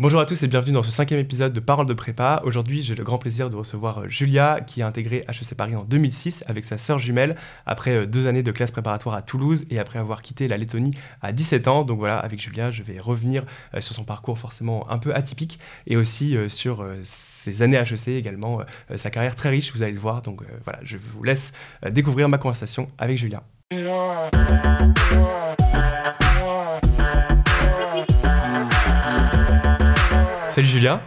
Bonjour à tous et bienvenue dans ce cinquième épisode de Parole de prépa. Aujourd'hui, j'ai le grand plaisir de recevoir euh, Julia qui a intégré HEC Paris en 2006 avec sa sœur jumelle après euh, deux années de classe préparatoire à Toulouse et après avoir quitté la Lettonie à 17 ans. Donc voilà, avec Julia, je vais revenir euh, sur son parcours forcément un peu atypique et aussi sur ses années HEC également, sa carrière très riche, vous allez le voir. Donc voilà, je vous laisse découvrir ma conversation avec Julia. Salut Julia.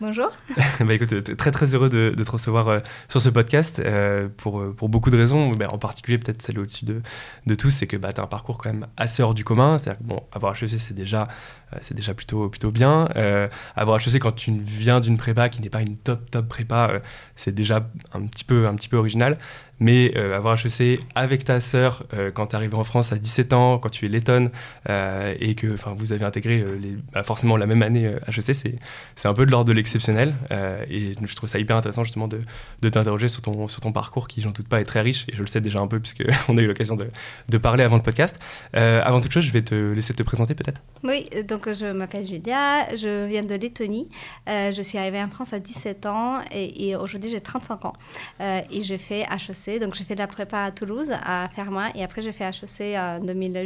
Bonjour. bah écoute, très très heureux de, te recevoir euh, sur ce podcast euh, pour, pour beaucoup de raisons, bah, en particulier peut-être celle au-dessus de, de tous, c'est que bah, tu as un parcours quand même assez hors du commun. C'est-à-dire que bon, avoir HEC, c'est déjà euh, c'est déjà plutôt, plutôt bien. Euh, avoir HEC quand tu viens d'une prépa qui n'est pas une top top prépa, euh, c'est déjà un petit peu, un petit peu original. Mais avoir HEC avec ta sœur quand tu arrives en France à 17 ans, quand tu es lettonne et que vous avez intégré les, bah, forcément la même année HEC, c'est un peu de l'ordre de l'exceptionnel. et je trouve ça hyper intéressant justement de, de t'interroger sur ton, sur ton parcours qui, j'en doute pas, est très riche. Et je le sais déjà un peu puisqu'on a eu l'occasion de, de, parler avant le podcast. avant toute chose, je vais te laisser te présenter peut-être. Oui, donc je m'appelle Julia, je viens de Lettonie. Euh, je suis arrivée en France à 17 ans et, aujourd'hui j'ai 35 ans. Euh, et j'ai fait HEC, donc j'ai fait de la prépa à Toulouse, à Fermat, et après j'ai fait HEC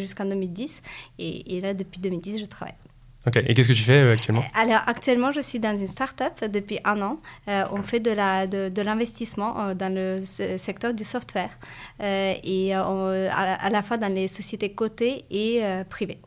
jusqu'en 2010. Et, là, depuis 2010, je travaille. Ok, et qu'est-ce que tu fais euh, actuellement? Alors actuellement, je suis dans une start-up depuis un an. on fait de, la, de, l'investissement dans le secteur du software et à, la fois dans les sociétés cotées et privées.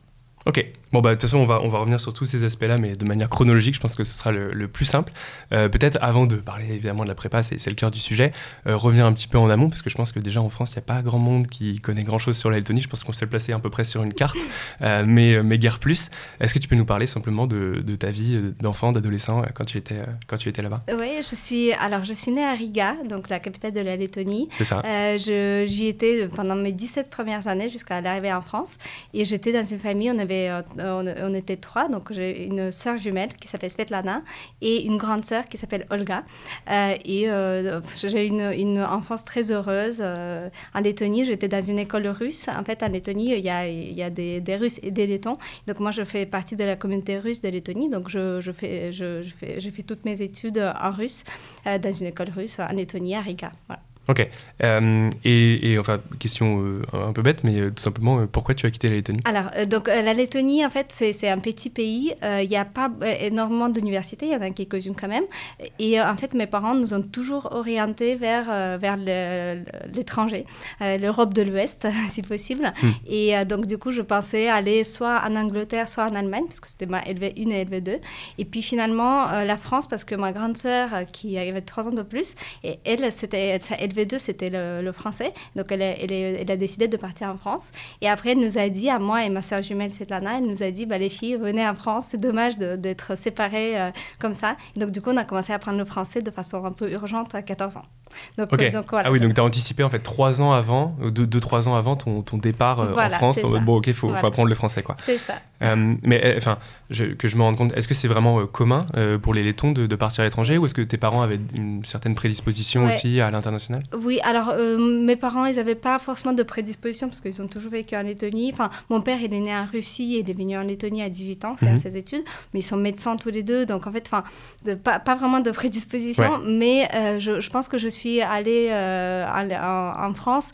Ok, bon bah de toute façon on va, on va revenir sur tous ces aspects-là, mais de manière chronologique, je pense que ce sera le, plus simple. Euh, peut-être avant de parler évidemment de la prépa, c'est le cœur du sujet, euh, revenir un petit peu en amont, parce que je pense que déjà en France, il n'y a pas grand monde qui connaît grand-chose sur la Lettonie, je pense qu'on s'est placé à peu près sur une carte, euh, mais, mais guère plus. Est-ce que tu peux nous parler simplement de, de ta vie d'enfant, d'adolescent, quand tu étais, quand tu étais là-bas? Oui, je suis, alors je suis née à Riga, donc la capitale de la Lettonie. C'est ça. J'y étais pendant mes 17 premières années jusqu'à l'arrivée en France, et j'étais dans une famille, on avait euh, on, était trois, donc j'ai une sœur jumelle qui s'appelle Svetlana et une grande sœur qui s'appelle Olga. Euh, et euh, j'ai une, une enfance très heureuse. en Lettonie, j'étais dans une école russe. En fait, en Lettonie, il y a, il y a des, des, Russes et des Lettons. Donc moi, je fais partie de la communauté russe de Lettonie. Donc je, je fais, je, fais, j'ai fait toutes mes études en russe dans une école russe en Lettonie, à Riga. Ok. Euh, et, enfin, question euh, un peu bête, mais euh, tout simplement, pourquoi tu as quitté la Lettonie? Alors, donc la Lettonie, en fait, c'est un petit pays. Il n'y a pas énormément d'universités, il y en a quelques-unes quand même. Et en fait, mes parents nous ont toujours orientés vers, vers l'étranger, l'Europe de l'Ouest, si possible. Hmm. Et donc, du coup, je pensais aller soit en Angleterre, soit en Allemagne, parce que c'était ma LV1 et LV2. Et puis finalement, la France, parce que ma grande sœur, qui avait trois ans de plus, et elle, c'était LV 2 c'était le, français. Donc, elle, elle, a décidé de partir en France. Et après, elle nous a dit, à moi et ma soeur jumelle Svetlana, elle nous a dit, bah, les filles, venez en France. C'est dommage d'être séparées euh, comme ça. donc, du coup, on a commencé à apprendre le français de façon un peu urgente à 14 ans. Donc, donc voilà. Ah oui, donc tu as anticipé en fait trois ans avant, euh, deux, deux, trois ans avant ton, ton départ euh, en France. En bon, ok, il faut, faut, apprendre le français, quoi. C'est ça. mais enfin, que je me rende compte, est-ce que c'est vraiment commun pour les Lettons de, de partir à l'étranger ou est-ce que tes parents avaient une certaine prédisposition aussi à l'international? Oui, alors euh, mes parents, ils n'avaient pas forcément de prédisposition parce qu'ils ont toujours vécu en Lettonie. Enfin, mon père, il est né en Russie et il est venu en Lettonie à 18 ans faire mhm. ses études, mais ils sont médecins tous les deux, donc en fait, enfin, pas, pas, vraiment de prédisposition, mais euh, je, je, pense que je suis allée euh, en, France,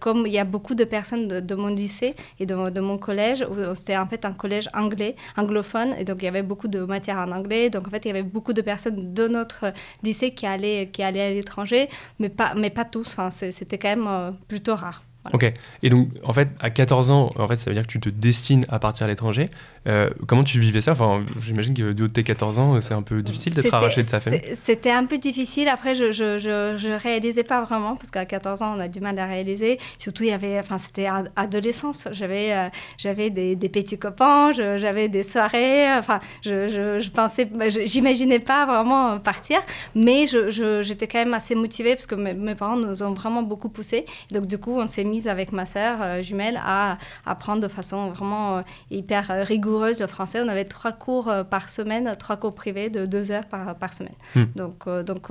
comme il y a beaucoup de personnes de, mon lycée et de, de mon collège, c'était en fait un collège anglais, anglophone, et donc il y avait beaucoup de matières en anglais, donc en fait, il y avait beaucoup de personnes de notre lycée qui allaient, qui allaient à l'étranger, mais pas, mais pas tous. Enfin, c'était quand même euh, plutôt rare. Ok. Et donc, en fait, à 14 ans, en fait, ça veut dire que tu te destines à partir à l'étranger. Euh, comment tu vivais ça? Enfin, J'imagine que de tes 14 ans, c'est un peu difficile d'être arraché de sa famille. C'était un peu difficile. Après, je, je, je, réalisais pas vraiment parce qu'à 14 ans, on a du mal à réaliser. Surtout, il y avait, enfin, c'était adolescence. J'avais, euh, j'avais des, des, petits copains, j'avais des soirées. Enfin, je, je, pensais, j'imaginais pas vraiment partir, mais j'étais quand même assez motivée parce que mes, mes, parents nous ont vraiment beaucoup poussé. Donc, du coup, on s'est mis mise avec ma sœur jumelle à apprendre de façon vraiment hyper rigoureuse le français. On avait trois cours par semaine, trois cours privés de deux heures par, par semaine. Hmm. Donc, donc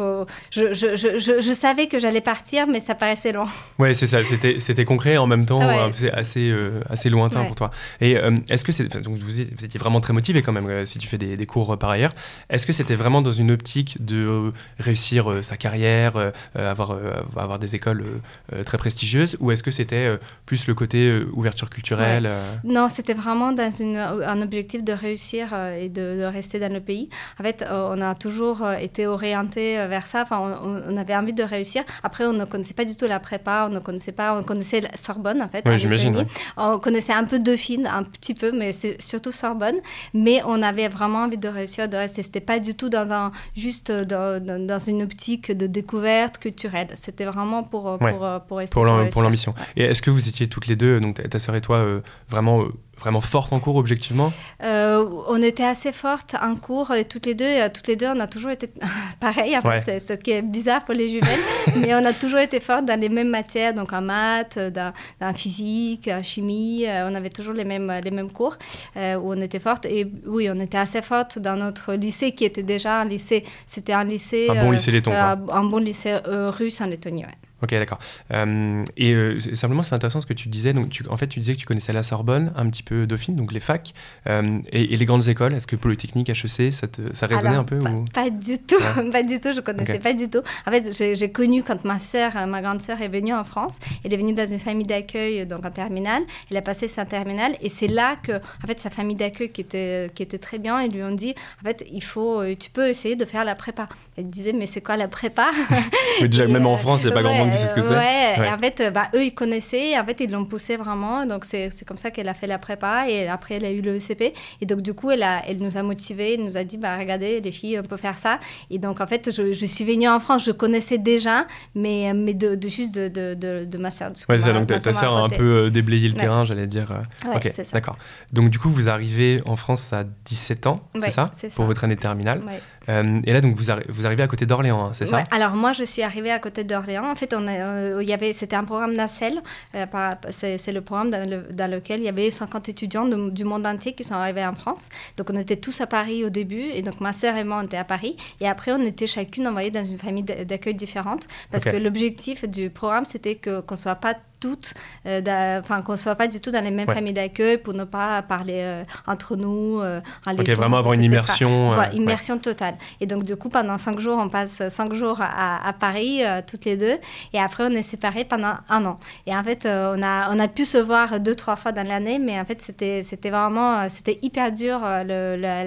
je, je, je, je, savais que j'allais partir, mais ça paraissait loin. Oui, c'est ça. C'était concret en même temps, assez, assez lointain pour toi. Et est-ce que c'est. Donc, vous, étiez vraiment très motivé quand même si tu fais des, des cours par ailleurs. Est-ce que c'était vraiment dans une optique de réussir sa carrière, avoir, avoir des écoles très prestigieuses, ou est-ce que c'était plus le côté ouverture culturelle Non, c'était vraiment dans une, un objectif de réussir et de, rester dans le pays. En fait, on a toujours été orienté vers ça. Enfin, on, avait envie de réussir. Après, on ne connaissait pas du tout la prépa, on ne connaissait pas, on connaissait la Sorbonne en fait. Oui, j'imagine. On connaissait un peu Dauphine, un petit peu, mais c'est surtout Sorbonne. Mais on avait vraiment envie de réussir, de rester. C'était pas du tout dans un, juste dans, dans une optique de découverte culturelle. C'était vraiment pour, pour, pour, rester. Pour l'ambition. Et est-ce que vous étiez toutes les deux, donc ta sœur et toi, euh, vraiment euh, vraiment forte en cours objectivement euh, On était assez fortes en cours, et toutes les deux. Et toutes les deux, on a toujours été pareil. C'est ce qui est bizarre pour les jumelles, mais on a toujours été fortes dans les mêmes matières, donc en maths, dans, dans physique, en chimie. Euh, on avait toujours les mêmes, les mêmes cours euh, où on était fortes. Et oui, on était assez fortes dans notre lycée qui était déjà un lycée. C'était un lycée. Un bon lycée letton. un bon lycée russe en Lettonie, Ok, d'accord. Euh, et euh, simplement, c'est intéressant ce que tu disais. Donc, tu, en fait, tu disais que tu connaissais la Sorbonne, un petit peu Dauphine, donc les facs, euh, et, les grandes écoles. Est-ce que Polytechnique, HEC, ça, te, ça résonnait un peu pas, ou... pas, du tout, pas du tout. Je connaissais pas du tout. En fait, j'ai connu quand ma sœur, ma grande sœur, est venue en France. Elle est venue dans une famille d'accueil, donc en terminale. Elle a passé sa terminale, et c'est là que, en fait, sa famille d'accueil qui était qui était très bien, ils lui ont dit, en fait, il faut, tu peux essayer de faire la prépa. Elle disait, mais c'est quoi la prépa? Déjà, même en France, il n'y a pas grand monde qui sait ce que c'est. Et en fait, bah, eux, ils connaissaient. En fait, ils l'ont poussé vraiment. Donc, c'est comme ça qu'elle a fait la prépa. Et après, elle a eu le ECP. Et donc, du coup, elle, a, elle nous a motivés. Elle nous a dit, bah, regardez, les filles, on peut faire ça. Et donc, en fait, je, je suis venue en France. Je connaissais déjà, mais, mais de, de juste de, de, de, ma soeur. Ouais, ça. Donc, ta, soeur a un peu euh, déblayé le terrain, j'allais dire. Ouais, ok, d'accord. Donc, du coup, vous arrivez en France à 17 ans, c'est ça, Pour votre année terminale. Euh, et là, donc, vous, vous arrivez à côté d'Orléans, hein, c'est ça? Alors, moi, je suis arrivée à côté d'Orléans. En fait, on euh, y avait, c'était un programme NACEL. Euh, c'est, le programme dans, lequel il y avait 50 étudiants du monde entier qui sont arrivés en France. Donc, on était tous à Paris au début. Et donc, ma sœur et moi, on était à Paris. Et après, on était chacune envoyée dans une famille d'accueil différente. Parce que l'objectif du programme, c'était qu'on ne soit pas toutes, euh, enfin qu'on soit pas du tout dans les mêmes familles d'accueil pour ne pas parler euh, entre nous. Euh, ok, vraiment avoir une immersion. Voilà, immersion totale. Et donc du coup, pendant cinq jours, on passe cinq jours à, Paris, toutes les deux, et après on est séparés pendant un an. Et en fait, on, a, on a pu se voir deux, trois fois dans l'année, mais en fait, c'était, c'était vraiment, c'était hyper dur le, la,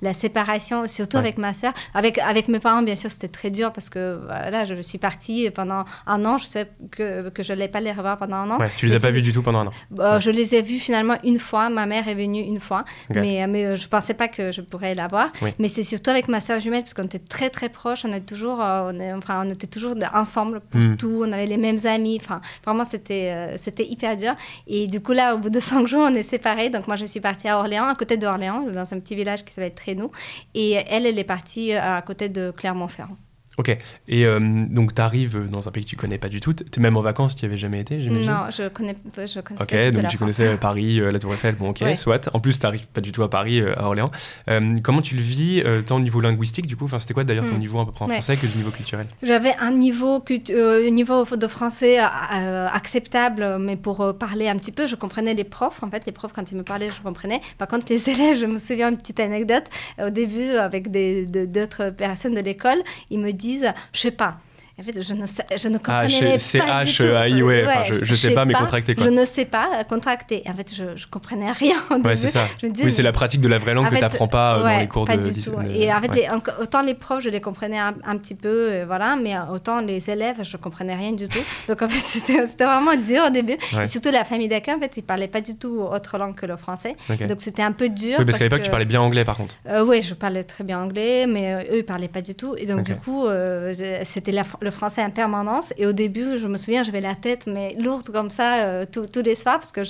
la, séparation, surtout avec ma sœur. Avec, avec mes parents, bien sûr, c'était très dur parce que voilà, je suis partie pendant un an, je sais que, que je l'ai pas les revoir pendant un an. Ouais, tu les as pas vus du tout pendant un an bah, Je les ai vus finalement une fois. Ma mère est venue une fois, mais, mais euh, je pensais pas que je pourrais la voir. Mais c'est surtout avec ma soeur jumelle, parce qu'on était très très proches. On, est toujours, euh, on, est, enfin, on était toujours ensemble pour hmm. tout. On avait les mêmes amis. Enfin, vraiment, c'était euh, c'était hyper dur. Et du coup, là, au bout de cinq jours, on est séparés. Donc, moi, je suis partie à Orléans, à côté d'Orléans, dans un petit village qui s'appelle Trénou. Et elle, elle est partie à côté de Clermont-Ferrand. Ok. Et euh, donc, tu arrives dans un pays que tu connais pas du tout. Tu es même en vacances, tu n'y avais jamais été, j'imagine? Non, je connais, je connais Ok, donc tu connaissais Paris, euh, la Tour Eiffel, bon, ok, soit. En plus, tu n'arrives pas du tout à Paris, euh, à Orléans. comment tu le vis, tant au niveau linguistique, du coup? Enfin, C'était quoi d'ailleurs ton hmm. niveau un peu en français que le niveau culturel? J'avais un niveau, niveau de français acceptable, mais pour parler un petit peu, je comprenais les profs. En fait, les profs, quand ils me parlaient, je comprenais. Par contre, les élèves, je me souviens une petite anecdote. Au début, avec d'autres personnes de l'école, ils me je sais pas, en fait, je ne, sais, je ne ah, comprenais pas du tout. -I, ouais, je, je sais, pas, mais contracter quoi. Je ne sais pas contracter. En fait, je, je comprenais rien. ouais, c'est ça. oui, c'est la pratique de la vraie langue que tu n'apprends pas euh, dans les cours pas de. Du tout. Et en fait, autant les profs, je les comprenais un, petit peu, euh, voilà, mais autant les élèves, je comprenais rien du tout. Donc en fait, c'était vraiment dur au début. Et surtout la famille d'accueil, en fait, ils parlaient pas du tout autre langue que le français. Donc c'était un peu dur. Oui, parce, qu'à l'époque, tu parlais bien anglais, par contre. Euh, oui, je parlais très bien anglais, mais eux, ils parlaient pas du tout. Et donc du coup, c'était le français en permanence et au début, je me souviens, j'avais la tête mais lourde comme ça euh, tous les soirs parce que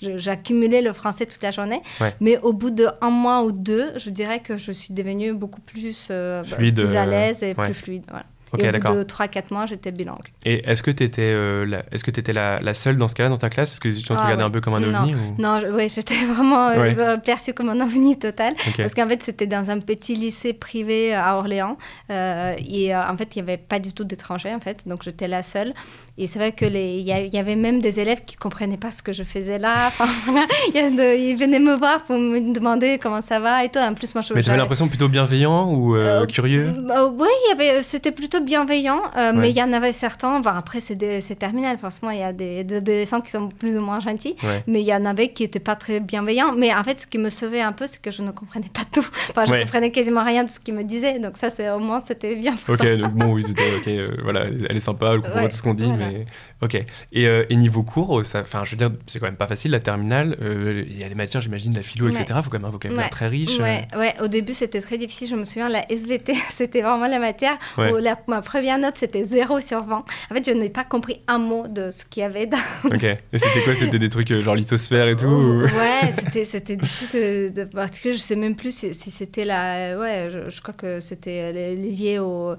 j'accumulais je, le français toute la journée. Mais au bout d'un mois ou deux, je dirais que je suis devenue beaucoup plus, euh, fluide, plus à euh, l'aise et plus fluide. Ok, et au bout d'accord. de 3-4 mois, j'étais bilingue. Et est-ce que tu étais, la, est-ce que étais la, la seule dans ce cas-là dans ta classe? Est-ce que les étudiants te Ah, regardaient ouais. un peu comme un Non. ovni ou... Non, je- ouais, j'étais vraiment euh, Ouais. euh, perçue comme un ovni total. Parce qu'en fait, c'était dans un petit lycée privé à Orléans. euh, et euh, en fait, il n'y avait pas du tout d'étrangers, en fait. Donc, j'étais la seule. Et c'est vrai qu'il y, y avait même des élèves qui ne comprenaient pas ce que je faisais là. Enfin, voilà. Ils venaient me voir pour me demander comment ça va et tout. En plus, moi, je Mais j'avais j'avais- l'impression plutôt bienveillant ou euh, Euh, curieux bah, oui, c'était plutôt bienveillant, euh, Ouais. mais il y en avait certains. Après, c'est, terminal, forcément, il y a des, des adolescents qui sont plus ou moins gentils, Ouais. mais il y en avait qui n'étaient pas très bienveillants. Mais en fait, ce qui me sauvait un peu, c'est que je ne comprenais pas tout. Enfin, je Ouais. comprenais quasiment rien de ce qu'ils me disaient, donc ça, au moins, c'était bien pour Ok, ça. donc bon, oui, c'était ok, euh, voilà, elle est sympa, elle comprend tout ce qu'on dit, voilà. Mais ok. Et, euh, et niveau cours, ça, enfin, je veux dire, c'est quand même pas facile la terminale. euh, Il y a des matières, j'imagine, la philo, Ouais. etc. Il faut quand même un vocabulaire Ouais. très riche. euh. Ouais, ouais, au début c'était très difficile. Je me souviens, la SVT, c'était vraiment la matière où la- ma première note c'était 0 sur 20. En fait, je n'ai pas compris un mot de ce qu'il y avait dans, Ok. Et c'était quoi? C'était des trucs euh, genre lithosphère et tout ou- Ouais, c'était, c'était des trucs euh, de particulier. Je sais même plus si, si c'était la. Ouais, je, je crois que c'était euh, lié au.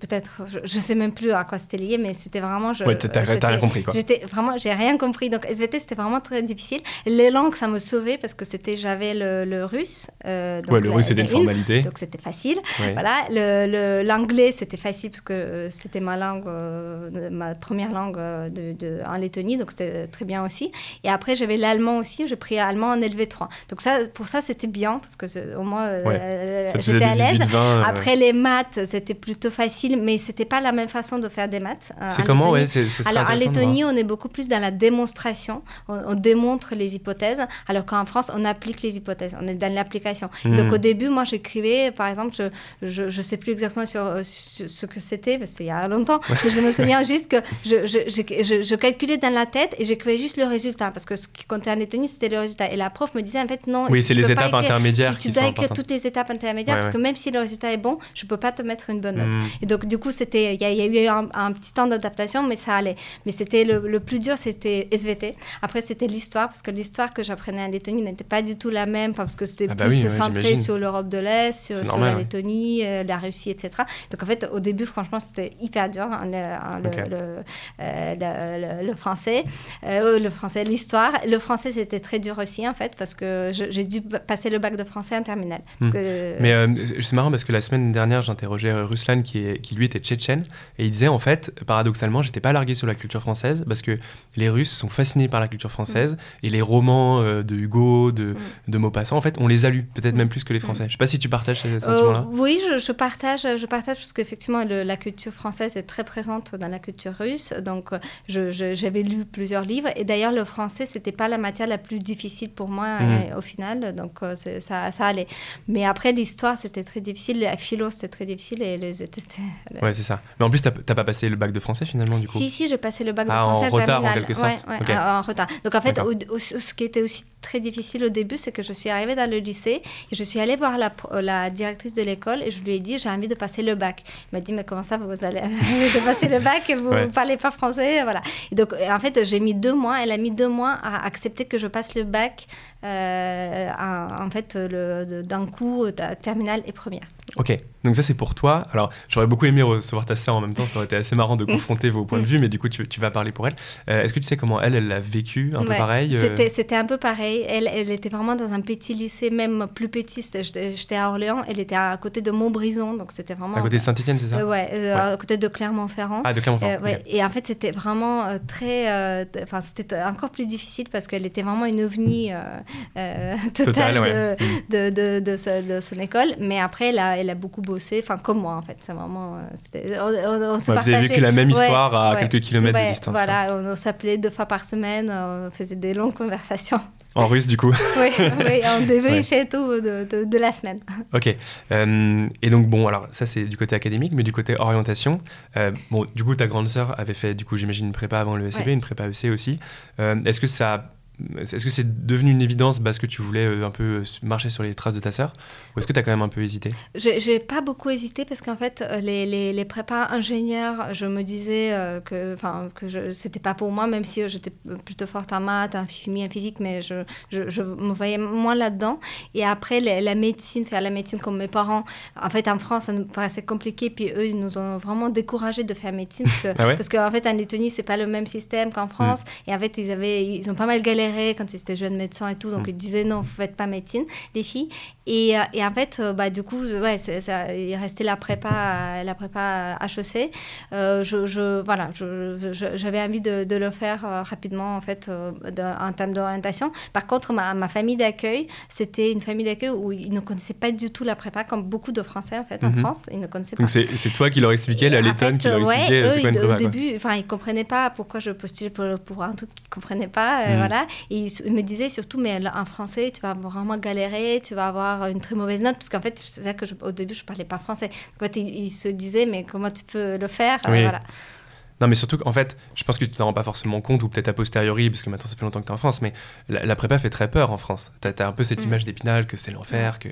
peut-être. Je, je sais même plus à quoi c'était lié, mais c'était vraiment. Je, Ouais, t'as- rien compris, quoi. J'étais vraiment. J'ai rien compris. Donc, SVT, c'était vraiment très difficile. Les langues, ça me sauvait parce que c'était. J'avais le, le russe. euh, donc Ouais, le russe, c'était une formalité. Donc, c'était facile. Ouais. Voilà, le- le- l'anglais c'était facile parce que euh, c'était ma langue, euh, ma première langue euh, de, de- en Lettonie, donc c'était très bien aussi. Et après j'avais l'allemand aussi, j'ai pris allemand en LV3. Donc ça, pour ça c'était bien parce que au moins Ouais. j'étais à l'aise. 18, 20, Après les maths c'était plutôt facile, mais c'était pas la même façon de faire des maths. C'est Ouais, c'est c'est Alors en. Lettonie, on est beaucoup plus dans la démonstration, on, on démontre les hypothèses, alors qu'en France, on applique les hypothèses, on est dans l'application. Mhm. Donc au début, moi j'écrivais, par exemple, je, je sais plus exactement sur, euh, sur ce que c'était, parce que c'était il y a longtemps, mais je me souviens juste que je, je, je, je- je calculais dans la tête et j'écrivais juste le résultat, parce que ce qui comptait en Lettonie, c'était le résultat. Et la prof me disait, en fait, non, Oui, c'est les étapes écrire- intermédiaires Tu, qui tu sont dois écrire toutes les étapes intermédiaires, Ouais, parce que même si le résultat est bon, je peux pas te mettre une bonne note. Mhm. Et donc, du coup, il y, a- il y a eu un, un petit temps d'adaptation, mais ça allait. Mais c'était le, le plus dur, c'était SVT. Après, c'était l'histoire, parce que l'histoire que j'apprenais en Lettonie n'était pas du tout la même, parce que c'était Ah bah plus oui, ouais, sur l'Europe de l'Est, sur, C'est sur normal, la. Lettonie, euh, la Russie, etc. Donc, en fait, au début, franchement, c'était hyper dur, hein, le, hein, le, euh, le- français. Euh, le français, l'histoire. Le français, c'était très dur aussi, en fait, parce que j'ai dû passer le bac de français en terminale. Parce Hmm. que, Mais euh, c'est marrant parce que la semaine dernière, j'interrogeais Ruslan qui, est- qui lui était tchétchène et il disait en fait, paradoxalement, j'étais pas largué sur la culture française parce que les Russes sont fascinés par la culture française et les romans euh, de Hugo, de, de Maupassant, en fait, on les a lus, peut-être même plus que les Français. Je sais pas si tu partages ce Euh, sentiment-là. oui, je, je partage, je partage parce qu'effectivement, la culture française est très présente dans la culture russe. Donc, j'avais lu plusieurs livres. Et d'ailleurs, le français, c'était pas la matière la plus difficile pour moi euh, au final. Donc, ça, ça allait. Mais après, l'histoire, c'était très difficile. La philo, c'était très difficile. Et les Ouais, c'est ça. Mais en plus, t'as pas passé le bac de français finalement, du coup Si, si, j'ai passé le bac de Ah, en français retard, en terminale. quelque sorte. Ouais, ouais, Ok. en retard. Donc en fait, D'accord. au- au- ce qui était aussi très difficile au début, c'est que je suis arrivée dans le lycée et je suis allée voir la, directrice de l'école et je lui ai dit j'ai envie de passer le bac. Elle m'a dit mais comment ça vous allez de passer le bac? Et vous Ouais. ne parlez pas français voilà. Et donc en fait j'ai mis deux mois. Elle a mis deux mois à accepter que je passe le bac euh, en, en fait d'un coup euh, terminale et première. Ok, donc ça c'est pour toi. Alors j'aurais beaucoup aimé recevoir ta sœur en même temps, ça aurait été assez marrant de confronter vos points de vue, mais du coup tu, tu vas parler pour elle. Euh, Est-ce que tu sais comment elle, elle l'a vécu Un peu pareil euh, C'était, un peu pareil. Elle, elle était vraiment dans un petit lycée, même plus petit. J'étais, à Orléans, elle était à côté de Montbrison, donc c'était vraiment. À côté de Saint-Etienne, c'est ça Euh, ouais, euh, Ouais. à côté de Clermont-Ferrand. Ah, de Clermont-Ferrand. Ouais. Et en fait, c'était vraiment très. Enfin, c'était encore plus difficile parce qu'elle était vraiment une ovni totale de, de son école. Mais après, elle a, elle a beaucoup bossé, enfin, comme moi, en fait. C'est vraiment. euh, on, se vous avez vécu la même Ouais, histoire à ouais. quelques kilomètres de distance. Voilà, on, on s'appelait deux fois par semaine, on faisait des longues conversations. En russe, du coup. oui, oui, on débriefait tout de, de, de la semaine. Ok. Euh, et donc, bon, alors ça, c'est du côté académique, mais du côté orientation. euh, bon, du coup, ta grande sœur avait fait, du coup, j'imagine, une prépa avant le une prépa EC aussi. Euh, Est-ce que ça. Est-ce que c'est devenu une évidence parce que tu voulais euh, un peu marcher sur les traces de ta sœur Ou est-ce que tu as quand même un peu hésité? J'ai pas beaucoup hésité parce qu'en fait, les, les, les, prépas ingénieurs, je me disais que, que c'était pas pour moi, même si j'étais plutôt forte en maths, en chimie, en physique, mais je, je, je me voyais moins là-dedans. Et après, la médecine, faire la médecine comme mes parents, en fait, en France, ça nous paraissait compliqué. Puis eux, ils nous ont vraiment découragés de faire médecine parce que, ah parce qu'en fait, en Lettonie, c'est pas le même système qu'en France. Mm. Et en fait, ils, avaient, ils ont pas mal galéré quand ils étaient jeunes médecins et tout. Donc, mm. ils disaient non, vous faites pas médecine, les filles. Et, euh, et en fait, euh, bah, du coup, ouais, ça, il restait la prépa, la prépa HEC. Euh, je, je, voilà, j'avais envie de, de, le faire rapidement, en fait, en termes d'orientation. Par contre, ma, ma famille d'accueil, c'était une famille d'accueil où ils ne connaissaient pas du tout la prépa, comme beaucoup de Français, en fait, en mhm. France. Ils ne connaissaient pas. Donc, c'est toi qui leur expliquais, la Lettonne qui leur expliquait eux, prépa, Au début, enfin, ils ne comprenaient pas pourquoi je postulais pour, pour un truc qu'ils ne comprenaient pas. Mhm. voilà. Et ils, me disaient surtout, mais en français, tu vas vraiment galérer, tu vas avoir une très mauvaise note, parce qu'en fait, c'est vrai que au début, je parlais pas français. Donc, il, se disait, mais comment tu peux le faire? Voilà. Non, mais surtout qu'en fait, je pense que tu t'en rends pas forcément compte, ou peut-être a posteriori, parce que maintenant ça fait longtemps que tu es en France, mais la, prépa fait très peur en France. Tu as, un peu cette mm. image d'épinal, que c'est l'enfer, que,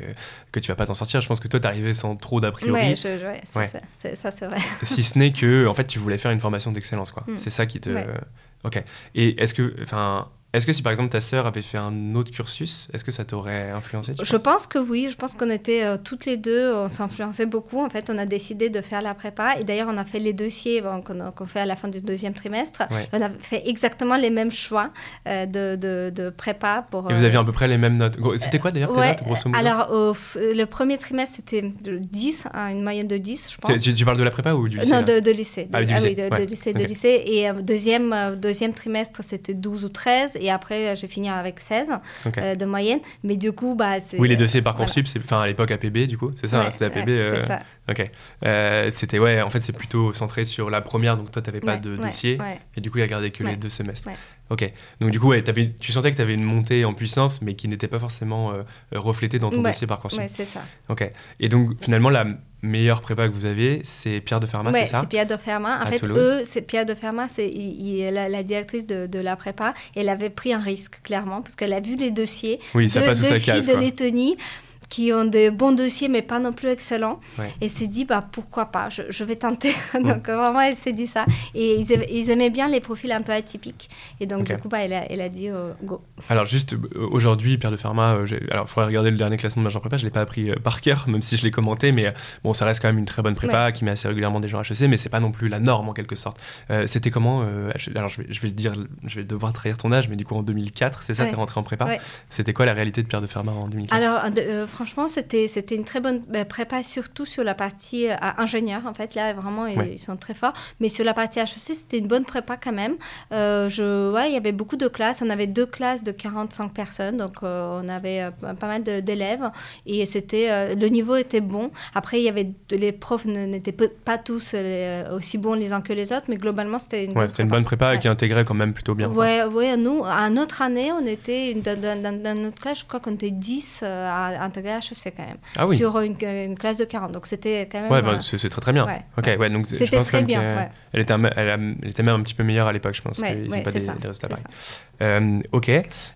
que tu vas pas t'en sortir. Je pense que toi, tu arrivé sans trop d'a priori. Ouais, ça, c'est vrai. si ce n'est que, en fait, tu voulais faire une formation d'excellence, quoi. Mm. C'est ça qui te. Ok. Et est-ce que, enfin, est-ce que si par exemple ta sœur avait fait un autre cursus, est-ce que ça t'aurait influencé Je pense que oui, je pense qu'on était euh, toutes les deux, on s'influençait beaucoup. En fait, on a décidé de faire la prépa et d'ailleurs on a fait les dossiers qu'on fait à la fin du deuxième trimestre. On a fait exactement les mêmes choix euh, de, de, de, prépa. Pour, et vous aviez à peu près les mêmes notes. C'était quoi d'ailleurs tes notes, grosso modo Alors le premier trimestre c'était 10, hein, une moyenne de 10, je pense. Tu, parles de la prépa ou du lycée Non, de, lycée. Ah, du lycée. Ah, oui, de, lycée, de lycée. Et euh, deuxième, deuxième trimestre c'était 12 ou 13 et après je vais finir avec 16 euh, de moyenne. Mais du coup, bah, c'est. Oui, les dossiers Parcoursup, c'est enfin à l'époque APB, du coup, c'est ça, c'était APB. Euh, c'est ça. Ok. Euh, c'était, ouais, en fait, c'est plutôt centré sur la première, donc toi, tu n'avais pas de dossier. Et du coup, il a gardé que les deux semestres. Ok. Donc, du coup, ouais, avais, tu sentais que tu avais une montée en puissance, mais qui n'était pas forcément reflétée dans ton dossier Parcoursup. Ouais, c'est ça. Ok. Et donc, finalement, la meilleure prépa que vous avez, c'est Pierre de Fermat, c'est ça c'est Pierre de Fermat. En fait, eux, c'est Pierre de Fermat, c'est la, la, directrice de, de, la prépa. Elle avait pris un risque, clairement, parce qu'elle a vu les dossiers oui, ça de, passe filles de Lettonie qui ont des bons dossiers, mais pas non plus excellents. Et s'est dit, bah, pourquoi pas, je, je vais tenter. donc, vraiment, elle s'est dit ça. Et ils, aimaient bien les profils un peu atypiques. Et donc, du coup, bah, elle, a, elle a dit, oh, go. Alors, juste euh, aujourd'hui, Pierre de Fermat, euh, alors, il faudrait regarder le dernier classement de Major Prépa. Je ne l'ai pas appris euh, par cœur, même si je l'ai commenté. Mais bon, ça reste quand même une très bonne prépa qui met assez régulièrement des gens HEC, mais c'est pas non plus la norme en quelque sorte. C'était comment Alors, je vais, je vais, le dire, je vais devoir trahir ton âge, mais du coup, en 2004, c'est ça, tu es rentré en prépa. C'était quoi la réalité de Pierre de Fermat en 2004 Alors, franchement, c'était, c'était une très bonne euh, prépa, surtout sur la partie euh, ingénieur. En fait, là, vraiment, ils, sont très forts. Mais sur la partie HEC, c'était une bonne prépa quand même. Euh, je, ouais, il y avait beaucoup de classes. On avait deux classes de 45 personnes. Donc, on avait pas mal d'élèves. Et c'était, le niveau était bon. Après, il y avait, les profs n'étaient pas tous aussi bons les uns que les autres. Mais globalement, c'était une, bonne, c'était une bonne prépa qui intégrait quand même plutôt bien. Ouais, ouais, nous, à notre année, on était, dans, dans, notre classe, je crois qu'on était 10 à intégrer HEC quand même. Ah sur une, une, classe de 40. Donc c'était quand même. Ouais, bah, c'est très très bien. ok, ouais, donc c'était très bien. Elle, était, elle, était même un petit peu meilleure à l'époque, je pense. qu'ils n'ont pas des, des, résultats pareils. Euh, ok.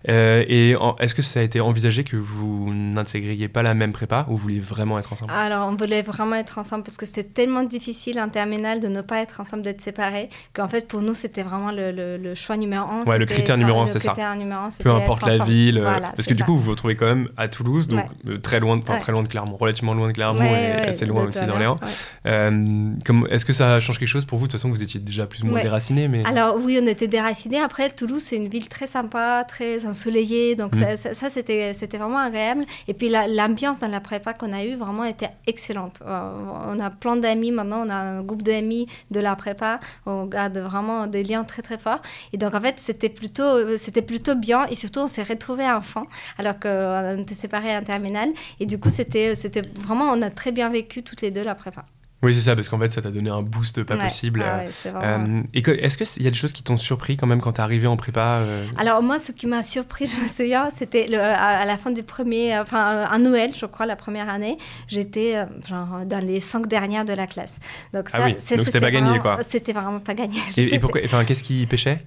Euh, et est-ce que ça a été envisagé que vous n'intégriez pas la même prépa ou vous vouliez vraiment être ensemble? Alors, on voulait vraiment être ensemble parce que c'était tellement difficile en terminale de ne pas être ensemble, d'être séparés, qu'en fait, pour nous, c'était vraiment le, le, choix numéro un. Ouais, le critère numéro un, c'est ça. Numéro un, Peu importe la ville. parce que du coup, vous vous retrouvez quand même à Toulouse, donc très loin, de, très loin de Clermont, relativement loin de Clermont et assez loin aussi d'Orléans. Euh, est-ce que ça change quelque chose pour vous? De toute façon, vous étiez déjà plus ou moins déracinés. Mais... Alors, oui, on était déracinés. Après, Toulouse, c'est une ville très sympa, très ensoleillée. Donc, mm. ça, ça, c'était, c'était vraiment agréable. Et puis, l'ambiance dans la prépa qu'on a eue, vraiment, était excellente. Euh, on a plein d'amis maintenant. On a un groupe d'amis de la prépa. On garde vraiment des liens très, très forts. Et donc, en fait, c'était plutôt, plutôt bien. Et surtout, on s'est retrouvés enfants, alors qu'on était séparés en terminale. Et du coup, c'était, vraiment, on a très bien vécu toutes les deux la prépa. Oui, c'est ça, parce qu'en fait, ça t'a donné un boost pas possible. Ah euh, ouais, est vraiment... Euh, et est-ce qu'il y a des choses qui t'ont surpris quand même quand t'es arrivé en prépa euh? Alors, moi, ce qui m'a surpris, je me souviens, c'était à la fin du premier, enfin, à Noël, je crois, la première année, j'étais genre dans les cinq dernières de la classe. Donc, ah ça, ah c'était pas gagné, quoi. C'était vraiment pas gagné. Et, pourquoi Enfin, qu'est-ce qui pêchait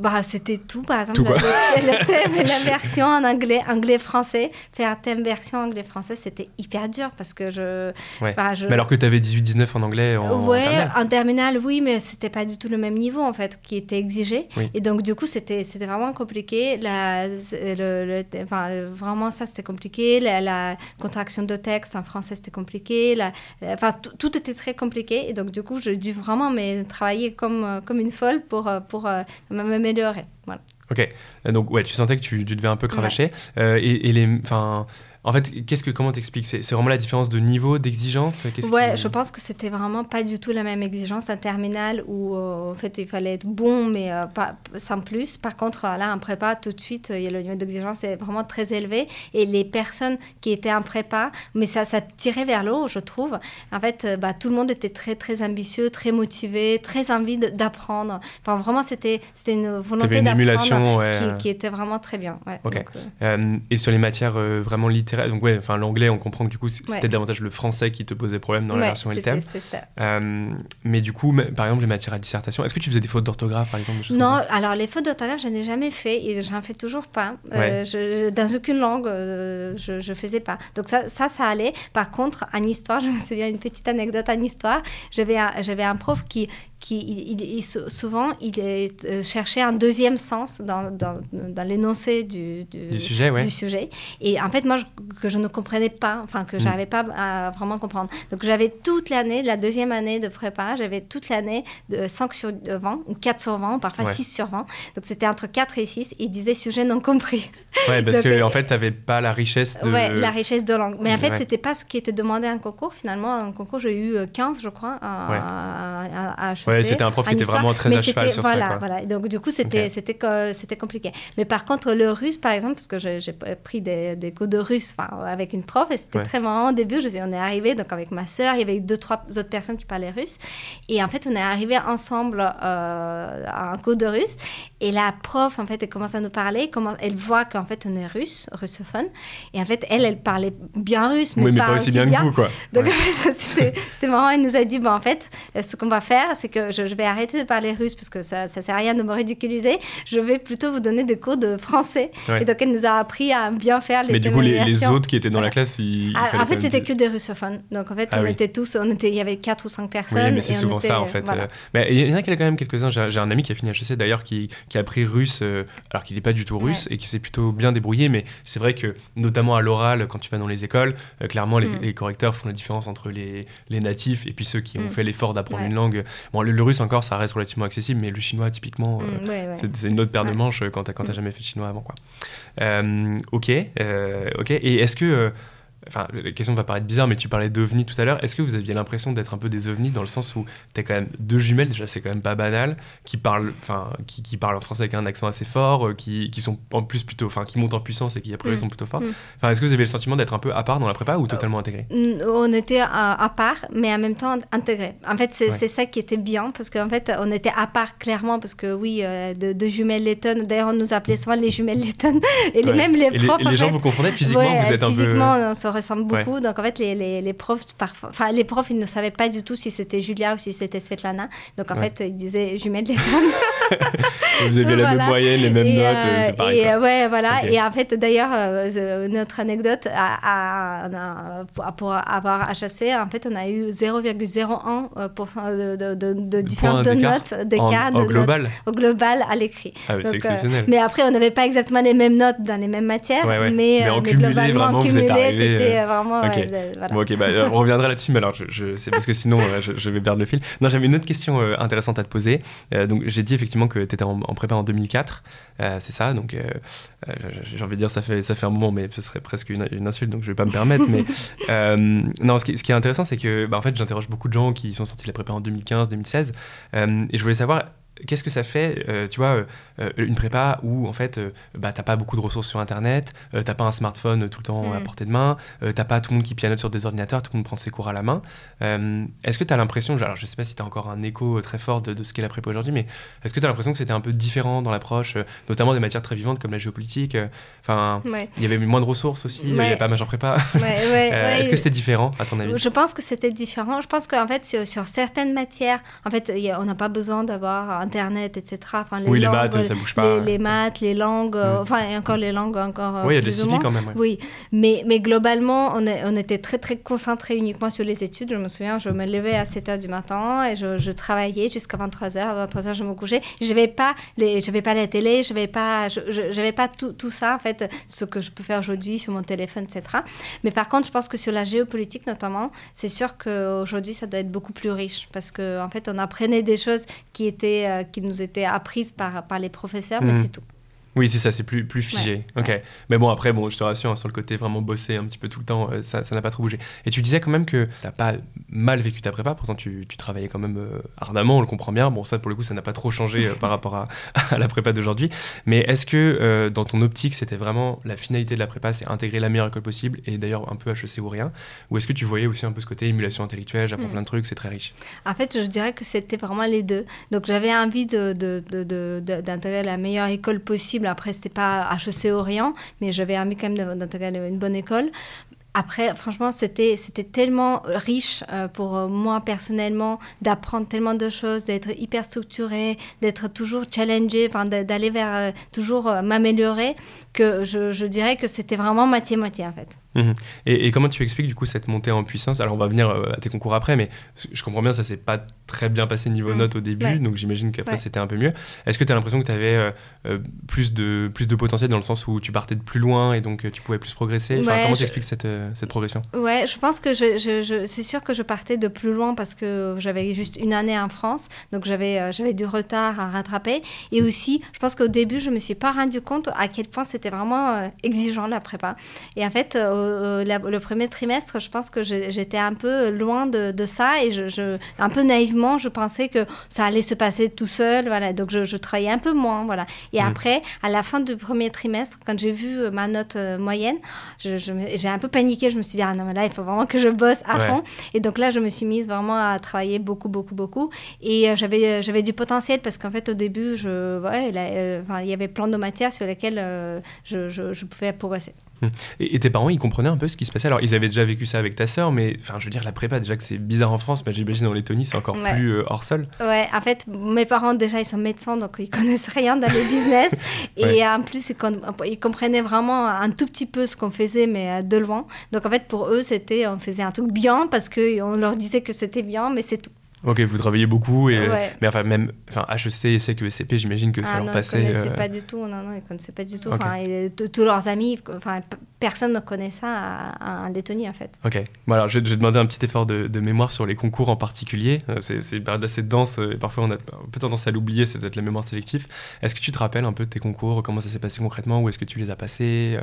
Bah, c'était tout, par exemple, tout le, thème et la version en anglais, anglais-français. Faire thème version anglais-français, c'était hyper dur parce que je. Ouais. je... Mais alors que t'avais 18 en anglais en, ouais, en terminale. oui, mais c'était pas du tout le même niveau en fait qui était exigé. Et donc du coup, c'était vraiment compliqué. La, le, enfin, vraiment ça, c'était compliqué. La, contraction de texte en français, c'était compliqué. La, enfin, tout était très compliqué. Et donc du coup, je dû vraiment mais travailler comme euh, comme une folle pour euh, pour euh, m'améliorer. Voilà. Ok, donc ouais, tu sentais que tu, tu devais un peu cravacher. Et, et les, enfin en fait, qu'est-ce que comment t'expliques? C'est, vraiment la différence de niveau, d'exigence? Ouais, je pense que c'était vraiment pas du tout la même exigence un terminal où euh, en fait il fallait être bon mais euh, pas sans plus. Par contre, là en prépa, tout de suite, il y a le niveau d'exigence est vraiment très élevé et les personnes qui étaient en prépa, mais ça ça tirait vers l'eau, je trouve. En fait, euh, bah, tout le monde était très très ambitieux, très motivé, très envie d'apprendre. Enfin vraiment, c'était c'était une volonté d'apprendre qui, était vraiment très bien. et sur les matières vraiment littéraires donc ouais, enfin l'anglais, on comprend que du coup c'était davantage le français qui te posait problème dans la version LTM. Euh, mais du coup, par exemple les matières à dissertation, est-ce que tu faisais des fautes d'orthographe par exemple Non, alors les fautes d'orthographe, je n'ai jamais fait et j'en fais toujours pas. Euh, je, dans aucune langue, euh, je, je faisais pas. Donc ça, ça, ça allait. Par contre, en histoire, je me souviens une petite anecdote en histoire. J'avais j'avais un prof qui qui il, souvent il euh, cherchait un deuxième sens dans, dans, dans l'énoncé du, du, sujet, du sujet. Et en fait, moi, que je ne comprenais pas, enfin, que je mm. n'arrivais pas à vraiment comprendre. Donc, j'avais toute l'année, la deuxième année de prépa, j'avais toute l'année de 5 sur 20, ou 4 sur 20, ou parfois 6 sur 20. Donc, c'était entre 4 et 6, et il disait sujet non compris. Ouais, parce qu'en euh, en fait, tu n'avais pas la richesse de... Ouais, la richesse de langue. Mais en fait, ce c'était pas ce qui était demandé à un concours. Finalement, un concours, j'ai eu 15, je crois, à, à, à, c'était un prof qui était vraiment très à cheval sur voilà, ça. Voilà, donc du coup, c'était c'était compliqué. Mais par contre, le russe, par exemple, parce que j'ai pris des, des, cours de russe avec une prof, et c'était très marrant au début. Je, on est arrivé donc avec ma sœur, il y avait deux, trois autres personnes qui parlaient russe. Et en fait, on est arrivé ensemble euh, à un cours de russe. Et la prof, en fait, elle commence à nous parler. Comment, elle voit qu'en fait, on est russe, russophone. Et en fait, elle, elle parlait bien russe, mais, pas, aussi bien, que vous, quoi. Donc, c'était marrant. Elle nous a dit, bon, en fait, ce qu'on va faire, c'est que je, je vais arrêter de parler russe parce que ça, ça sert à rien de me ridiculiser. Je vais plutôt vous donner des cours de français. Et donc, elle nous a appris à bien faire les Mais du coup, les, autres qui étaient dans la classe, ils. Ah, en fait, c'était que des russophones. Donc, en fait, ah on était tous, on était, il y avait quatre ou cinq personnes. Oui, mais c'est souvent ça, en fait. Mais il y en a quand même quelques-uns. J'ai un ami qui a fini HEC d'ailleurs qui, qui a appris russe euh, alors qu'il n'est pas du tout russe et qui s'est plutôt bien débrouillé. Mais c'est vrai que, notamment à l'oral, quand tu vas dans les écoles, euh, clairement, les, mm. les, correcteurs font la différence entre les, les natifs et puis ceux qui ont mm. fait l'effort d'apprendre une langue. Bon, le, russe encore, ça reste relativement accessible, mais le chinois, typiquement, mm, euh, c'est une autre paire de manches quand tu n'as jamais fait de chinois avant. Quoi. ok, ok. Et est-ce que Enfin, la question va paraître bizarre, mais tu parlais d'ovnis tout à l'heure. Est-ce que vous aviez l'impression d'être un peu des ovnis dans le sens où tu as quand même deux jumelles, déjà c'est quand même pas banal, qui parlent, enfin, qui, qui, parlent en français avec un accent assez fort, euh, qui, qui, sont en plus plutôt, enfin, qui montent en puissance et qui après mm. sont plutôt fortes. Mm. Enfin, est-ce que vous avez le sentiment d'être un peu à part dans la prépa ou totalement intégré? On était à, part, mais en même temps intégré. En fait, c'est ça qui était bien parce qu'en fait, on était à part clairement parce que oui, euh, deux jumelles lettonnes. D'ailleurs, on nous appelait souvent les jumelles lettonnes et les, même les profs. Et les, gens vous confondaient physiquement, vous êtes physiquement, un peu ressemble beaucoup. Donc en fait, les, les, les profs, parfois, enfin, les profs, ils ne savaient pas du tout si c'était Julia ou si c'était Svetlana. Donc en fait, ils disaient jumelles les Vous aviez la même moyenne, les mêmes notes, euh, c'est pareil. Et, ouais, voilà. Et en fait, d'ailleurs, euh, notre anecdote, à, pour avoir HAC, en fait, on a eu 0,01% de, de, de, différence de notes, d'écart de global. au global à l'écrit. Ah, c'est euh, exceptionnel. mais après, on n'avait pas exactement les mêmes notes dans les mêmes matières, mais, mais, en cumulé, vraiment, cumulé, c'était vraiment... Ok, voilà. ok, bah, on reviendra là-dessus, mais alors, je, c'est parce que sinon, je, vais perdre le fil. Non, j'avais une autre question intéressante à te poser. donc, j'ai dit effectivement que tu étais en, prépa en 2004, euh, c'est ça, donc euh, euh, j'ai envie de dire ça fait, ça fait un moment, mais ce serait presque une, insulte, donc je vais pas me permettre. mais non, ce qui, ce qui, est intéressant, c'est que bah, en fait, j'interroge beaucoup de gens qui sont sortis de la prépa en 2015, 2016, et je voulais savoir qu'est-ce que ça fait, euh, tu vois, euh, une prépa où en fait, bah, t'as pas beaucoup de ressources sur Internet, t'as pas un smartphone tout le temps à mm. portée de main, t'as pas tout le monde qui pianote sur des ordinateurs, tout le monde prend ses cours à la main. est-ce que t'as l'impression, alors je sais pas si t'as encore un écho très fort de, ce qu'est la prépa aujourd'hui, mais est-ce que t'as l'impression que c'était un peu différent dans l'approche, notamment des matières très vivantes comme la géopolitique Enfin, il y avait moins de ressources aussi, il n'y avait pas major prépa. est-ce que c'était différent à ton avis? Je pense que c'était différent. Je pense qu'en fait, sur, sur, certaines matières, en fait, on n'a pas besoin d'avoir Internet, etc. Enfin, les oui, les maths, ça bouge pas. Les, maths, les langues, euh, mm. enfin, et encore les langues, encore. Euh, oui, il y a des civiques quand même. Oui, mais, mais globalement, on, est, on était très, très concentrés uniquement sur les études. Je me souviens, je me levais à 7 h du matin et je, je travaillais jusqu'à 23 h. À 23 h, je me couchais. Je n'avais pas, les, pas la télé, je n'avais pas, je, pas tout, tout ça, en fait, ce que je peux faire aujourd'hui sur mon téléphone, etc. Mais par contre, je pense que sur la géopolitique, notamment, c'est sûr qu'aujourd'hui, ça doit être beaucoup plus riche parce qu'en en fait, on apprenait des choses qui, étaient, euh, qui nous étaient apprises par, par les professeurs, mais mmh. c'est tout. Oui, c'est ça, c'est plus, plus figé. ok. Mais bon, après, bon, je te rassure, hein, sur le côté vraiment bosser un petit peu tout le temps, euh, ça n'a pas trop bougé. Et tu disais quand même que tu n'as pas mal vécu ta prépa, pourtant tu, tu travaillais quand même euh, ardemment, on le comprend bien. Bon, ça, pour le coup, ça n'a pas trop changé euh, par rapport à, à, la prépa d'aujourd'hui. Mais est-ce que dans ton optique, c'était vraiment la finalité de la prépa, c'est intégrer la meilleure école possible, et d'ailleurs un peu HEC ou rien? Ou est-ce que tu voyais aussi un peu ce côté émulation intellectuelle, j'apprends hmm. plein de trucs, c'est très riche? En fait, je dirais que c'était vraiment les deux. Donc j'avais envie d'intégrer de, de, de, la meilleure école possible. Après, c'était pas HEC Orient, mais j'avais envie quand même d'intégrer une bonne école. Après, franchement, c'était tellement riche euh, pour euh, moi personnellement d'apprendre tellement de choses, d'être hyper structuré, d'être toujours challengé, d'aller vers euh, toujours m'améliorer, que je, je, dirais que c'était vraiment moitié-moitié en fait. Mhm. Et, comment tu expliques du coup cette montée en puissance? Alors on va venir à tes concours après, mais je comprends bien, ça s'est pas très bien passé niveau mm. notes au début, donc j'imagine qu'après c'était un peu mieux. Est-ce que tu as l'impression que tu avais plus, de, plus de potentiel dans le sens où tu partais de plus loin et donc tu pouvais plus progresser? Comment tu expliques cette, cette progression? Ouais, je pense que je, je, c'est sûr que je partais de plus loin parce que j'avais juste une année en France, donc j'avais euh, j'avais du retard à rattraper. Et aussi, je pense qu'au début, je me suis pas rendu compte à quel point c'était vraiment euh, exigeant la prépa. Et en fait, euh, le premier trimestre, je pense que j'étais un peu loin de, de ça et je, un peu naïvement, je pensais que ça allait se passer tout seul. Voilà, donc je, travaillais un peu moins. Voilà. Et mmh. après, à la fin du premier trimestre, quand j'ai vu ma note moyenne, j'ai un peu paniqué. Je me suis dit, ah non, mais là, il faut vraiment que je bosse à fond. Et donc là, je me suis mise vraiment à travailler beaucoup, beaucoup, beaucoup. Et euh, j'avais, euh, j'avais du potentiel parce qu'en fait, au début, je, ouais, euh, il y avait plein de matières sur lesquelles je, je, je pouvais progresser. Et, tes parents, ils comprenaient un peu ce qui se passait Alors, ils avaient déjà vécu ça avec ta sœur, mais enfin, je veux dire, la prépa, déjà que c'est bizarre en France, mais j'imagine en Lettonie, c'est encore plus euh, hors sol. Ouais, en fait, mes parents, déjà, ils sont médecins, donc ils connaissent rien dans le business. et en plus, ils, comprenaient vraiment un tout petit peu ce qu'on faisait, mais euh, de loin. Donc, en fait, pour eux, c'était, on faisait un truc bien parce qu'on leur disait que c'était bien, mais c'est tout. Ok, vous travaillez beaucoup, et, mais enfin, même enfin, HEC, que ESCP, j'imagine que ah ça leur passait. Ils ne connaissaient euh, pas du tout, non, non, ils connaissaient pas du tout. Enfin, tous leurs amis, enfin, personne ne connaît ça en Lettonie, en fait. Ok, bon, alors je, vais demander un petit effort de, mémoire sur les concours en particulier. Euh, c'est une période assez dense, euh, et parfois on a un peu tendance à l'oublier, c'est peut-être la mémoire sélective. Est-ce que tu te rappelles un peu de tes concours, comment ça s'est passé concrètement, où est-ce que tu les as passés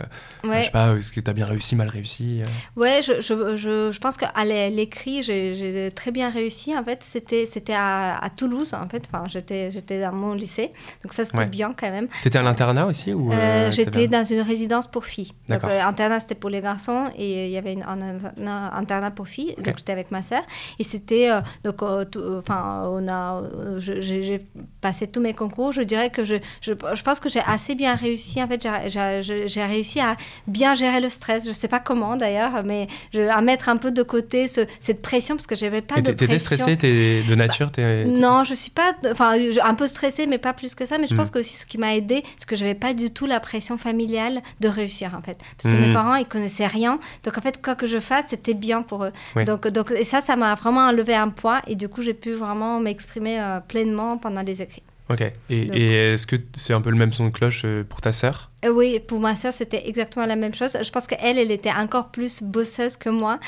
ouais. Je sais pas, est-ce que tu as bien réussi, mal réussi Ouais, je, je, je, je pense qu'à l'écrit, j'ai très bien réussi, en fait c'était c'était à, Toulouse en fait. Enfin, j'étais j'étais dans mon lycée, donc ça c'était bien quand même. T'étais à l'internat aussi ou euh, euh, J'étais dans une résidence pour filles. Donc euh, internat c'était pour les garçons et il y avait un, internat pour filles. Donc j'étais avec ma sœur et c'était donc enfin on a j'ai passé tous mes concours. Je dirais que je je, je pense que j'ai assez bien réussi en fait. J'ai réussi à bien gérer le stress. Je sais pas comment d'ailleurs, mais je, à mettre un peu de côté ce, cette pression parce que j'avais pas de pression. T'étais stressée, de nature Non, je suis pas. Enfin, un peu stressée, mais pas plus que ça. Mais je pense hmm. que aussi ce qui m'a aidé, c'est que j'avais pas du tout la pression familiale de réussir, en fait. Parce que mes hmm. parents, ils connaissaient rien. Donc, en fait, quoi que je fasse, c'était bien pour eux. Donc, donc, et ça, ça m'a vraiment enlevé un poids. Et du coup, j'ai pu vraiment m'exprimer euh, pleinement pendant les écrits. Ok. Et, et est-ce que c'est un peu le même son de cloche euh, pour ta sœur? Oui, pour ma soeur, c'était exactement la même chose. Je pense qu'elle, elle était encore plus bosseuse que moi.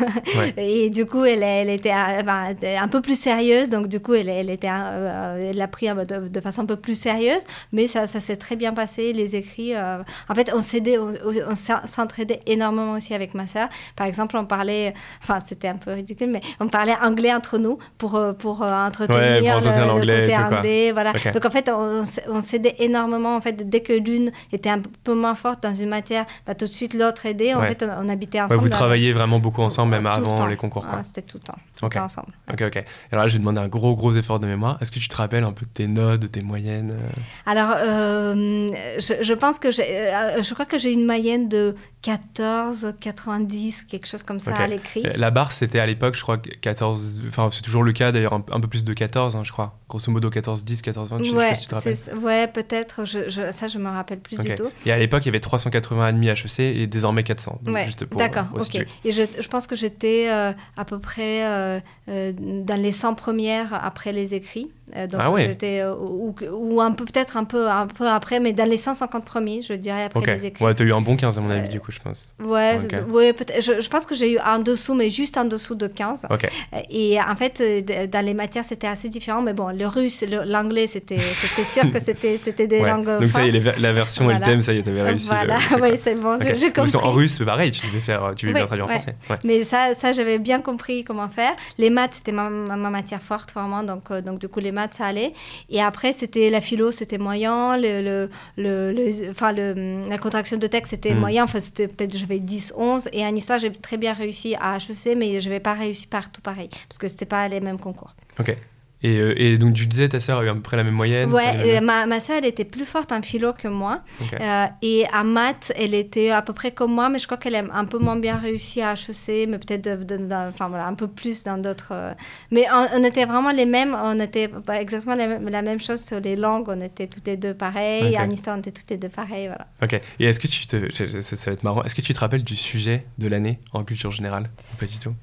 et du coup, elle, elle était euh, ben, un peu plus sérieuse. Donc, du coup, elle, elle était, euh, elle l'a pris de, de, façon un peu plus sérieuse. Mais ça, ça s'est très bien passé. Les écrits, en fait, on s'aidait, on, s'entraidait énormément aussi avec ma soeur. Par exemple, on parlait, enfin, c'était un peu ridicule, mais on parlait anglais entre nous pour, pour entretenir, l'anglais. Anglais, voilà. Donc, en fait, on, on s'aidait énormément. En fait, dès que l'une était un peu moins forte dans une matière, bah, tout de suite l'autre aidait. En fait, on, habitait ensemble. vous travailliez vraiment beaucoup ensemble, même avant les concours. Ah, c'était tout le temps. Tout le temps ensemble. Ok, ok. Alors là, je vais demander un gros, gros effort de mémoire. Est-ce que tu te rappelles un peu de tes notes, de tes moyennes euh? Alors, euh, je, pense que euh, je crois que j'ai une moyenne de 14, 90, quelque chose comme ça à l'écrit. La barre, c'était à l'époque, je crois, 14, enfin, c'est toujours le cas d'ailleurs, un, peu plus de 14, hein, je crois. Grosso modo, 14, 10, 14, 20, je ouais, sais pas si tu te rappelles. Ouais, peut-être, je, ça, je me rappelle plus du tout. Et à l'époque, il y avait 380 admis HEC et désormais 400. Ouais, D'accord, ok. Et je, je, pense que j'étais euh, à peu près euh, euh, dans les 100 premières après les écrits. Donc ah j'étais, ou, ou, un peu, peut-être un peu, un peu après, mais dans les 150 premiers, je dirais, après les écrits. Ouais, tu as eu un bon 15 à mon avis, du coup, je pense. Ouais, ouais peut-être. Je, je, pense que j'ai eu en dessous, mais juste en dessous de 15. Ok. Et en fait, dans les matières, c'était assez différent. Mais bon, le russe, l'anglais, c'était, c'était sûr que c'était, c'était des langues. Donc ça y est, la version et le thème, ça y est, t'avais réussi. Voilà, oui, c'est bon, j'ai compris. Parce qu'en russe, c'est pareil, tu devais faire, tu devais traduire en français. Mais ça, ça j'avais bien compris comment faire. Les maths, c'était ma, ma, matière forte, vraiment. Donc, euh, donc, du coup, les maths, ça allait. Et après, c'était la philo, c'était moyen. Le, le, le, enfin, le, la contraction de texte, c'était hmm. moyen. Enfin, c'était peut-être, j'avais 10, 11. Et en histoire, j'ai très bien réussi à HEC, mais je n'avais pas réussi partout pareil. Parce que c'était pas les mêmes concours. Ok. Euh, et, donc, tu disais, ta sœur a eu à peu près la même moyenne Ouais, ma, ma sœur, elle était plus forte en philo que moi. Euh, et en maths, elle était à peu près comme moi, mais je crois qu'elle a un peu moins bien réussi à HEC, mais peut-être enfin, voilà, un peu plus dans d'autres. Euh, mais on, était vraiment les mêmes, on était exactement la, même chose sur les langues, on était toutes les deux pareilles, en histoire, on était toutes les deux pareilles. Voilà. Ok. Et est-ce que tu te. Ça, ça va être marrant. Est-ce que tu te rappelles du sujet de l'année en culture générale Ou pas du tout?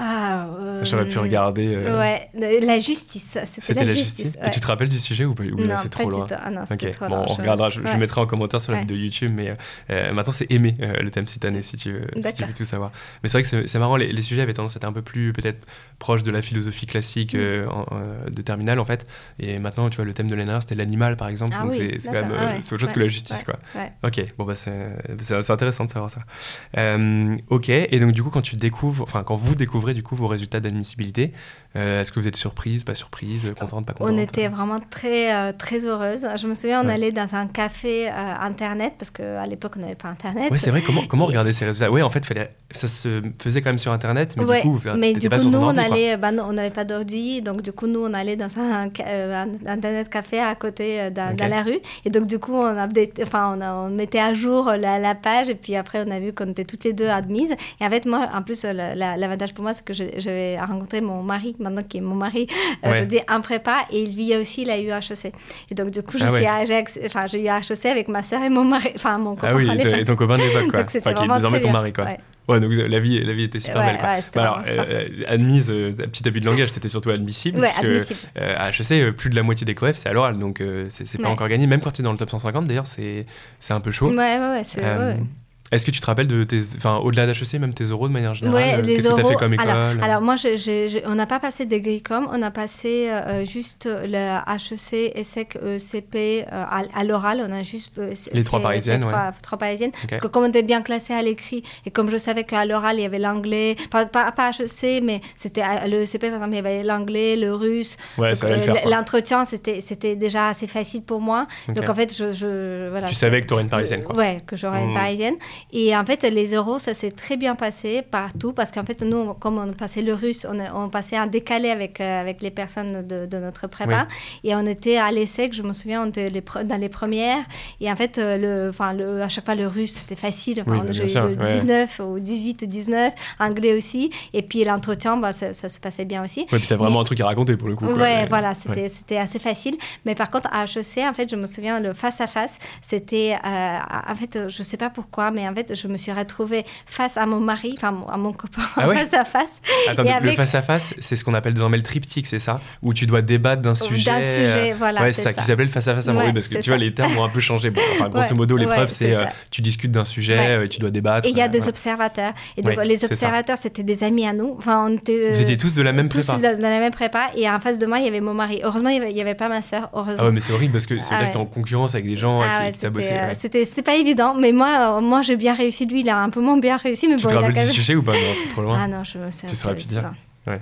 Ah, J'aurais pu regarder. Euh, ouais, la justice. C'était la, justice. Et tu te rappelles du sujet ou, pas, ou c'est trop loin ah non, okay. trop bon, on regardera. Je, mettrai en commentaire sur la vidéo YouTube, mais euh, maintenant c'est aimer euh, le thème cette année si tu veux, si tu veux tout savoir. Mais c'est vrai que c'est marrant. Les, sujets avaient tendance à être un peu plus peut-être proches de la philosophie classique mm. de terminale en fait. Et maintenant, tu vois, le thème de l'ENR c'était l'animal par exemple. Ah donc c'est quand même ah autre chose que la justice quoi. Ok, bon bah c'est intéressant de savoir ça. ok, et donc du coup quand tu découvres, enfin quand vous découvrez du coup vos résultats d'admissibilité. Euh, est-ce que vous êtes surprise, pas surprise, contente, pas contente On était vraiment très, euh, très heureuse. Je me souviens, on allait dans un café euh, Internet, parce qu'à l'époque, on n'avait pas Internet. Oui, c'est vrai. Comment, comment regarder ces résultats? Oui, en fait, fallait, ça se faisait quand même sur Internet, mais du coup, mais du coup nous, on allait, bah, on n'avait pas d'ordi, donc du coup, nous, on allait dans un, Internet café à côté, dans, la rue. Et donc, du coup, on, enfin, on, on mettait à jour la, la, page, et puis après, on a vu qu'on était toutes les deux admises. Et en fait, moi, en plus, l'avantage pour moi, c'est que j'avais rencontré mon mari, maintenant qui est mon mari, euh, je dis un prépa, et lui aussi, il a eu HEC. Et donc, du coup, j'ai ah enfin, eu HEC avec ma soeur et mon mari, enfin, mon copain. Ah oui, et ton copain d'époque, quoi. enfin, qui est désormais ton mari, quoi. Ouais. donc la vie, la vie était super belle. Quoi. Bah, alors, euh, admise, euh, petit abus de langage, c'était surtout admissible. parce admissible. Que, à HEC, plus de la moitié des coefs, c'est à l'oral, donc c'est pas encore gagné. Même quand tu es dans le top 150, d'ailleurs, c'est un peu chaud. Ouais, ouais, ouais. Est-ce que tu te rappelles de tes, enfin, au-delà d'HEC, même tes euros de manière générale ouais, Qu'est-ce que tu as fait comme école Alors, moi, on n'a pas passé des GRICOM, on a passé euh, juste le HEC, ESSEC, ECP euh, à, l'oral. On a juste euh, les trois parisiennes, les trois, trois parisiennes. Parce que comme on était bien classé à l'écrit et comme je savais qu'à l'oral il y avait l'anglais, pas, pas, pas, HEC, mais c'était le ECP par exemple, il y avait l'anglais, le russe. Ouais, L'entretien, c'était c'était déjà assez facile pour moi. Donc en fait, je, je voilà. Tu savais que tu aurais une parisienne, quoi. Ouais, que j'aurais une mmh. parisienne. Et en fait, les euros, ça s'est très bien passé partout parce qu'en fait, nous, comme on passait le russe, on, on passait un décalé avec, euh, avec les personnes de, de notre prépa. Et on était à l'ESSEC, je me souviens, on était les dans les premières. Et en fait, euh, le, le, à chaque fois, le russe, c'était facile. Oui, eu 19 ou 18 ou 19, anglais aussi. Et puis l'entretien, bah, ça, se passait bien aussi. Oui, puis tu as vraiment un truc à raconter pour le coup. Ouais, voilà, c'était assez facile. Mais par contre, à HEC, en fait, je me souviens, le face-à-face, c'était, euh, en fait, je sais pas pourquoi, mais en fait, je me suis retrouvée face à mon mari, enfin à mon copain, Ah ouais face à face. Attends, Et le- face à face, c'est ce qu'on appelle désormais le triptyque, c'est ça? Où tu dois débattre d'un sujet. D'un sujet, euh, voilà, ouais, c'est c'est ça, ça. qui s'appelait le face à face avant. Ouais, oui, parce que c'est tu vois, les termes ont un peu changé. Bon, enfin, grosso modo, l'épreuve, c'est c'est euh, tu discutes d'un sujet, Ouais. euh, et tu dois débattre. Et il y a des observateurs. Et donc, les c'est observateurs, c'était des amis à nous. Enfin, on était. Vous étiez tous de la même prépa. dans dans la même prépa. Et en face de moi, il y avait mon mari. Heureusement, il n'y avait, pas ma sœur. Heureusement. Ah ouais, mais c'est horrible parce que Ah dire que t'es ouais. en concurrence avec des gens Ah qui bossé. c'était, pas évident, mais moi, moi j'ai bien réussi. Lui, il a un peu moins bien réussi, mais Tu bon, te il a du sujet ou pas Non, c'est trop loin. Ah non, je sais. Tu saurais plus dire. non.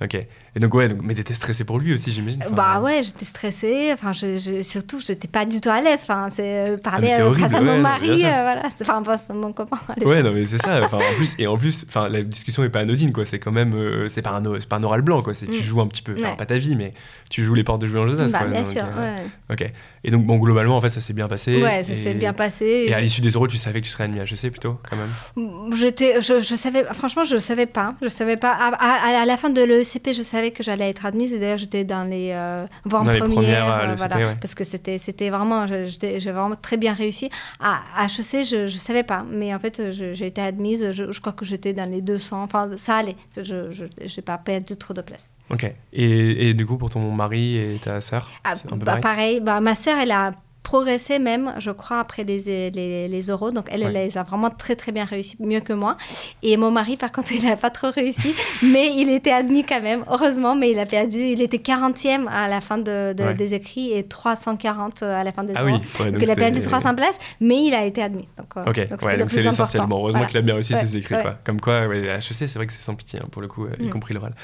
Ok. Et donc, ouais, donc, mais t'étais stressé pour lui aussi, j'imagine. Enfin, Bah ouais, j'étais stressée. Enfin, je, je- surtout, j'étais pas du tout à l'aise. Enfin, c'est euh, parler Ah, c'est euh, horrible, face à ouais, mon mari, euh, voilà. C'est- Enfin, pas mon copain. Ouais, non, mais c'est ça. Enfin, en plus, et en plus, enfin, la discussion est pas anodine, quoi. C'est quand même, c'est pas un, o- c'est pas un oral blanc, quoi. C'est tu Mm. joues un petit peu, Ouais. pas ta vie, mais tu joues les portes de jouer en Josas, Bah, quoi. bien Donc, sûr. ouais. Ok. Et donc, bon, globalement, en fait, ça s'est bien passé. Ouais, ça et- s'est bien passé. Et à l'issue des euros, tu savais que tu serais admis à HEC plutôt, quand même. J'étais, je, je savais, franchement, je savais pas. Je savais pas. À, à- à la fin de l'ECP, je savais que j'allais être admise. Et d'ailleurs, j'étais dans les euh, Dans les premières euh, voilà, ouais. parce que c'était, c'était vraiment, j'ai vraiment très bien réussi. À, HEC, je, je savais pas, mais en fait, j'ai été admise. Je, je crois que j'étais dans les 200. Enfin, ça allait. Je, j'ai pas perdu trop de place. Ok. Et, et du coup, pour ton mari et ta sœur, Ah, bah, pareil? pareil, bah, ma sœur, elle a progressé même, je crois, après les, les, les euros. Donc, elle, elle les a vraiment très, très bien réussi, mieux que moi. Et mon mari, par contre, il n'a pas trop réussi, mais il était admis quand même, heureusement, mais il a perdu. Il était 40e à la fin de, de- Ouais. des écrits et 340 à la fin des Ah oui. ouais, Donc, il a perdu c'était- 300 places, mais il a été admis. Donc, euh, Ok, donc le c'est plus l'essentiel. important. Bon, heureusement Voilà. qu'il a bien réussi ses écrits, quoi. Comme quoi, HEC, c'est vrai que c'est sans pitié, hein, pour le coup, euh, y Mm. compris l'oral.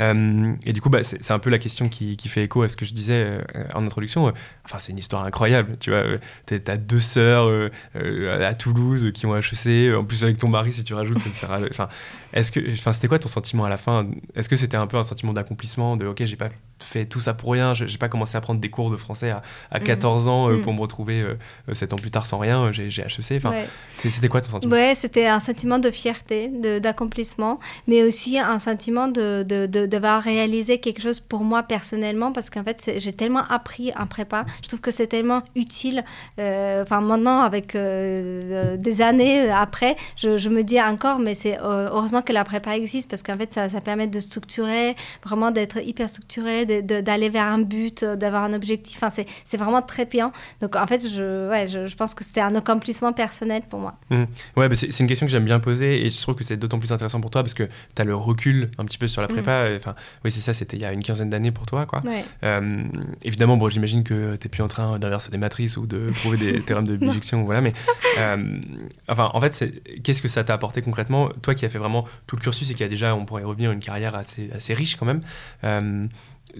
Euh, et du coup, bah, c'est c'est un peu la question qui, qui fait écho à ce que je disais euh, en introduction. Enfin, c'est une histoire incroyable, tu vois. euh, T'as deux sœurs euh, euh, à Toulouse qui ont HEC. En plus, avec ton mari, si tu rajoutes, ça sera. Enfin, est-ce que, enfin, c'était quoi ton sentiment à la fin? Est-ce que c'était un peu un sentiment d'accomplissement, de OK, j'ai pas fait tout ça pour rien, j'ai pas commencé à prendre des cours de français à, à Mm. 14 ans euh, Mm. pour me retrouver euh, euh, sept ans plus tard sans rien, j'ai HEC. Enfin, Ouais. c'était quoi ton sentiment? Ouais, c'était un sentiment de fierté, d'accomplissement, mais aussi un sentiment de, de, de- d'avoir réalisé quelque chose pour moi personnellement, parce qu'en fait, j'ai tellement appris en prépa. Je trouve que c'est tellement utile. euh, Enfin, maintenant, avec euh, euh, des années après, je, je me dis encore, mais c'est heureusement que la prépa existe, parce qu'en fait, ça, ça permet de structurer, vraiment d'être hyper structuré, d'aller vers un but, d'avoir un objectif. Enfin, c'est, vraiment très bien. Donc, en fait, je, ouais, je, je pense que c'était un accomplissement personnel pour moi. Ouais, bah c'est une question que j'aime bien poser et je trouve que c'est d'autant plus intéressant pour toi parce que tu as le recul un petit peu sur la prépa. Enfin, oui, c'est ça, c'était il y a une quinzaine d'années pour toi, quoi. Ouais. Euh, évidemment, bon, j'imagine que t'es plus en train d'inverser des ou de prouver des théorèmes de bijection, voilà, mais euh, enfin, en fait, qu'est-ce que ça t'a apporté concrètement Toi qui as fait vraiment tout le cursus et qui a déjà, on pourrait revenir, une carrière assez, assez riche quand même. euh,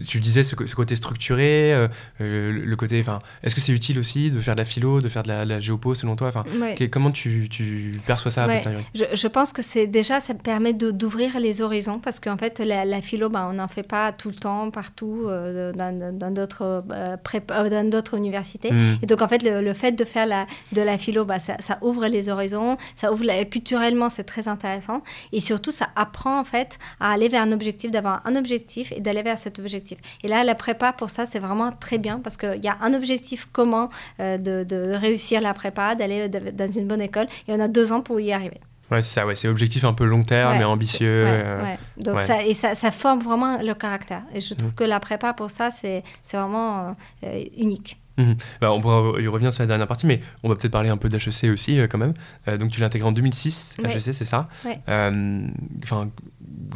tu disais ce, côté structuré, euh, le côté, enfin, est-ce que c'est utile aussi de faire de la philo, de faire de la, la géopo selon toi? Enfin, Ouais. que- comment tu, tu perçois ça Ouais. Je, je pense que c'est déjà, ça permet d'ouvrir les horizons parce qu'en fait, la, la philo, ben, on n'en fait pas tout le temps, partout, euh, dans d'autres euh, dans d'autres universités. Hmm. Et donc, en fait, le, le fait de faire la, de la philo, bah, ça, ça ouvre les horizons, ça ouvre la- culturellement, c'est très intéressant. Et surtout, ça apprend, en fait, à aller vers un objectif, d'avoir un objectif et d'aller vers cet objectif. Et là, la prépa, pour ça, c'est vraiment très bien parce qu'il y a un objectif commun euh, de, de réussir la prépa, d'aller dans une bonne école. Et on a deux ans pour y arriver. Ouais, c'est ça, ouais, c'est objectif un peu long terme Ouais, mais ambitieux. Ouais, euh. Donc. Ça, et ça, ça forme vraiment le caractère. Et je trouve Mhm. que la prépa, pour ça, c'est vraiment euh, unique. Mhm. Bah, on pourra y revenir sur la dernière partie, mais on va peut-être parler un peu d'HEC aussi euh, quand même. Euh, donc tu l'as intégré en 2006, Ouais. HEC, c'est ça? Ouais. Enfin,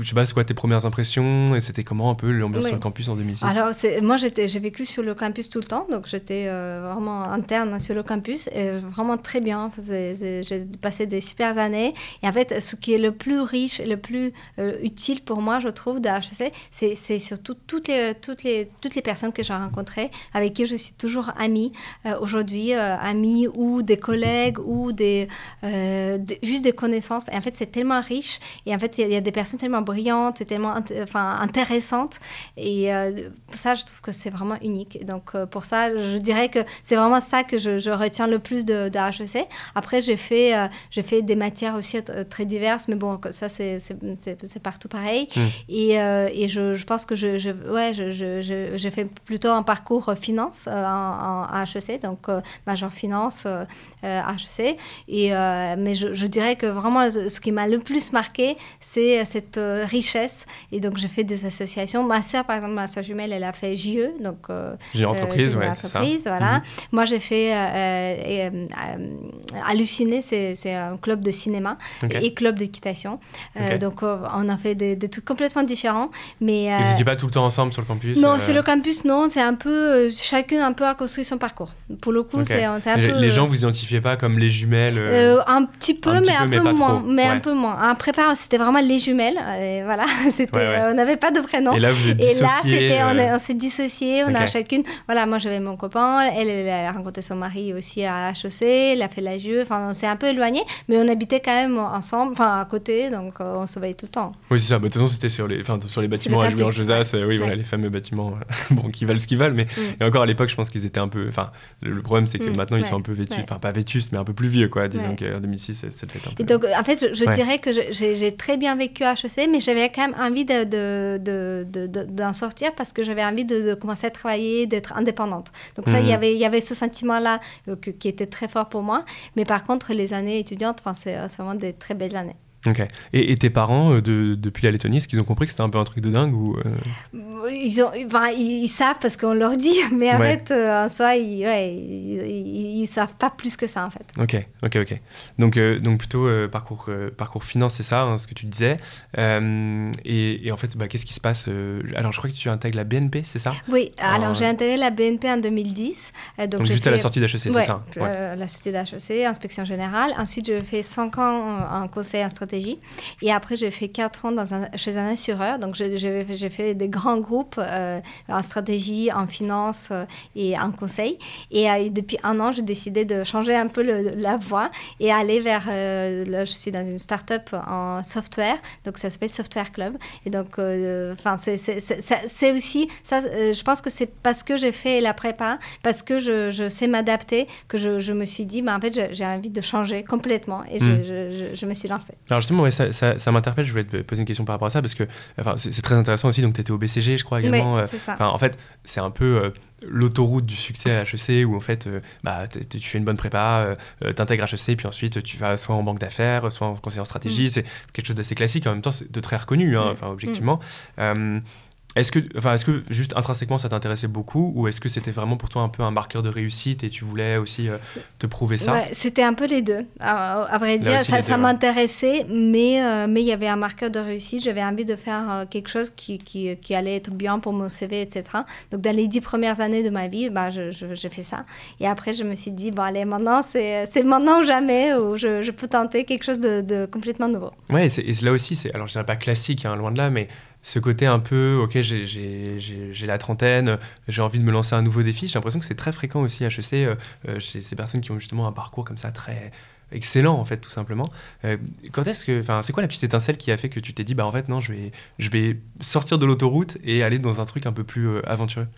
je sais pas, c'est quoi tes premières impressions et c'était comment un peu l'ambiance sur le campus en 2006 Alors, moi, j'ai vécu sur le campus tout le temps, donc j'étais euh, vraiment interne sur le campus, et vraiment très bien. J'ai passé des super années. Et en fait, ce qui est le plus riche et le plus euh, utile pour moi, je trouve, de HEC, c'est surtout toutes les, toutes, les, toutes les personnes que j'ai rencontrées, avec qui je suis toujours amie euh, aujourd'hui, amies ou des collègues ou des, des- juste des connaissances. Et en fait, c'est tellement riche. Et en fait, il y, y a des personnes tellement brillante et tellement enfin, intéressante. Et ça, je trouve que c'est vraiment unique. donc, pour ça, je dirais que c'est vraiment ça que je, retiens le plus de, de HEC. Après, j'ai fait, j'ai fait des matières aussi très diverses, mais bon, ça, c'est partout pareil. Hmm. Et, et je, je, pense que je, je ouais, j'ai fait plutôt un parcours finance en, en, HEC, donc major finance HEC. Et, mais je, je, dirais que vraiment, ce qui m'a le plus marqué, c'est cette richesse. Et donc, j'ai fait des associations. Ma soeur, par exemple, ma soeur jumelle, elle a fait JE, donc j'ai entreprise, ouais, c'est ça. Voilà. Mhm. Moi, j'ai fait euh, euh, Halluciné, c'est un club de cinéma et club d'équitation. donc, on a fait des, trucs complètement différents. Mais vous n'étiez pas tout le temps ensemble sur le campus Non, sur le campus, non. C'est un peu chacune un peu a construit son parcours. Pour le coup, c'est un peu. Les gens vous identifiez pas comme les jumelles Un petit peu, mais, un peu moins, mais un peu moins. En prépa, c'était vraiment les jumelles. Et voilà, c'était, on n'avait pas de prénom. Et là, vous êtes Et là, c'était, on, s'est dissociés. On a chacune. Voilà, moi j'avais mon copain. Elle, elle, a rencontré son mari aussi à HEC. Elle a fait la JE. Enfin, on s'est un peu éloignés, mais on habitait quand même ensemble, enfin à côté, donc on se voyait tout le temps. Oui, c'est ça. Bah, de toute façon, c'était sur les, sur les bâtiments à jouer en Josas. Oui, voilà, les fameux bâtiments, bon, qui valent ce qu'ils valent. Mais mm. et encore à l'époque, je pense qu'ils étaient un peu. Enfin, le, problème, c'est que mm. maintenant, ils sont un peu vêtus. Enfin, pas vétustes, mais un peu plus vieux, quoi. Disons qu'en 2006, c'était un peu. Et donc, en fait, je, dirais que j'ai très bien vécu à HEC, mais j'avais quand même envie d'en de, de, de, sortir parce que j'avais envie de, commencer à travailler, d'être indépendante. Donc, ça, il y mhm. avait, il y avait ce sentiment-là euh, qui était très fort pour moi. Mais par contre, les années étudiantes, c'est vraiment des très belles années. Ok. Et, tes parents, euh, de, depuis la Lettonie, est-ce qu'ils ont compris que c'était un peu un truc de dingue ou euh? ils, ont, enfin, ils, savent parce qu'on leur dit, mais en fait, euh, en soi, ils, ouais, ils, savent pas plus que ça, en fait. Ok, ok, ok. Donc, donc plutôt parcours, parcours finance, c'est ça, hein, ce que tu disais. Et, et, en fait, bah, qu'est-ce qui se passe Alors, je crois que tu intègres la BNP, c'est ça? Oui, alors j'ai intégré la BNP en 2010. donc, juste à la sortie d'HEC, c'est ça? La sortie d'HEC, inspection générale. Ensuite, j'ai fait 5 ans en conseil en stratégie et après, j'ai fait 4 ans dans un, chez un assureur. Donc, j'ai fait des grands groupes euh, en stratégie, en finance euh, et en conseil. Et euh, depuis un an, j'ai décidé de changer un peu la voie et aller vers. là, je suis dans une start-up en software. Donc, ça s'appelle Software Club. Et donc, enfin, c'est aussi. Ça, je pense que c'est parce que j'ai fait la prépa, parce que je, je sais m'adapter, que je, je, me suis dit, bah, en fait, j'ai envie de changer complètement. Et hmm. je, je, me suis lancée. Alors, justement, ça, ça, ça m'interpelle. Je voulais te poser une question par rapport à ça parce que enfin, c'est très intéressant aussi. Donc, tu étais au BCG, je crois également. Euh, en fait, c'est un peu euh, l'autoroute du succès à HEC où en fait, euh, bah, tu fais une bonne prépa, tu intègres HEC, puis ensuite tu vas soit en banque d'affaires, soit en conseiller en stratégie. Mm. C'est quelque chose d'assez classique. En même temps, c'est de très reconnu, hein, mm. objectivement. Est-ce que, enfin, est-ce que juste intrinsèquement ça t'intéressait beaucoup ou est-ce que c'était vraiment pour toi un peu un marqueur de réussite et tu voulais aussi euh, te prouver ça? Ouais, C'était un peu les deux. À, vrai dire, ça, m'intéressait, mais euh, mais il y avait un marqueur de réussite. J'avais envie de faire euh, quelque chose qui, qui, qui, allait être bien pour mon CV, etc. Donc dans les dix premières années de ma vie, bah, j'ai je, fait ça. Et après, je me suis dit, bon allez, maintenant c'est maintenant ou jamais où je, je, peux tenter quelque chose de, de complètement nouveau. Ouais, et, là aussi, c'est alors je dirais pas classique, hein, loin de là, mais ce côté un peu, ok, j'ai la trentaine, j'ai envie de me lancer un nouveau défi. J'ai l'impression que c'est très fréquent aussi à HEC, euh, euh, chez ces personnes qui ont justement un parcours comme ça très excellent, en fait, tout simplement. Euh, quand est-ce que, enfin, c'est quoi la petite étincelle qui a fait que tu t'es dit, bah en fait, non, je vais, je vais sortir de l'autoroute et aller dans un truc un peu plus aventureux?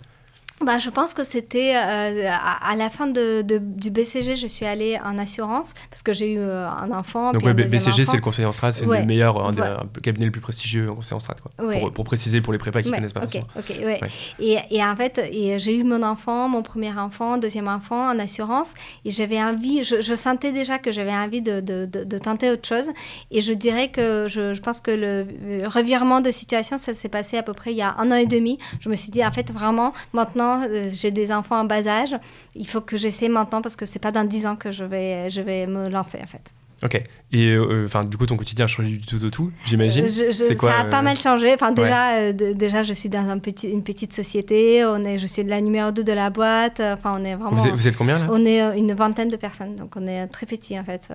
Bah, je pense que c'était euh, à, la fin de, du BCG, je suis allée en assurance parce que j'ai eu euh, un enfant. Donc, BCG, c'est le conseil en strat, c'est le meilleur, un des cabinets les plus prestigieux en conseil en strat, quoi. Pour, pour, préciser pour les prépas qui ne connaissent pas. Ok, ouais. Et, et, en fait, j'ai eu mon enfant, mon premier enfant, deuxième enfant en assurance et j'avais envie, je, je, sentais déjà que j'avais envie de, de, de, tenter autre chose et je dirais que je, je pense que le revirement de situation, ça s'est passé à peu près il y a un an et demi. Je me suis dit, en fait, vraiment, maintenant, euh, j'ai des enfants en bas âge. Il faut que j'essaie maintenant parce que c'est pas dans 10 ans que je vais, je vais me lancer en fait. Ok. Et euh, enfin, du coup, ton quotidien a changé du tout au tout, j'imagine. Euh, ça a pas mal changé. Enfin, déjà, déjà, je suis dans un petit, une petite société. On est, je suis la numéro 2 de la boîte. Enfin, on est vraiment. Vous êtes, combien là? On est une vingtaine de personnes, donc on est très petit en fait.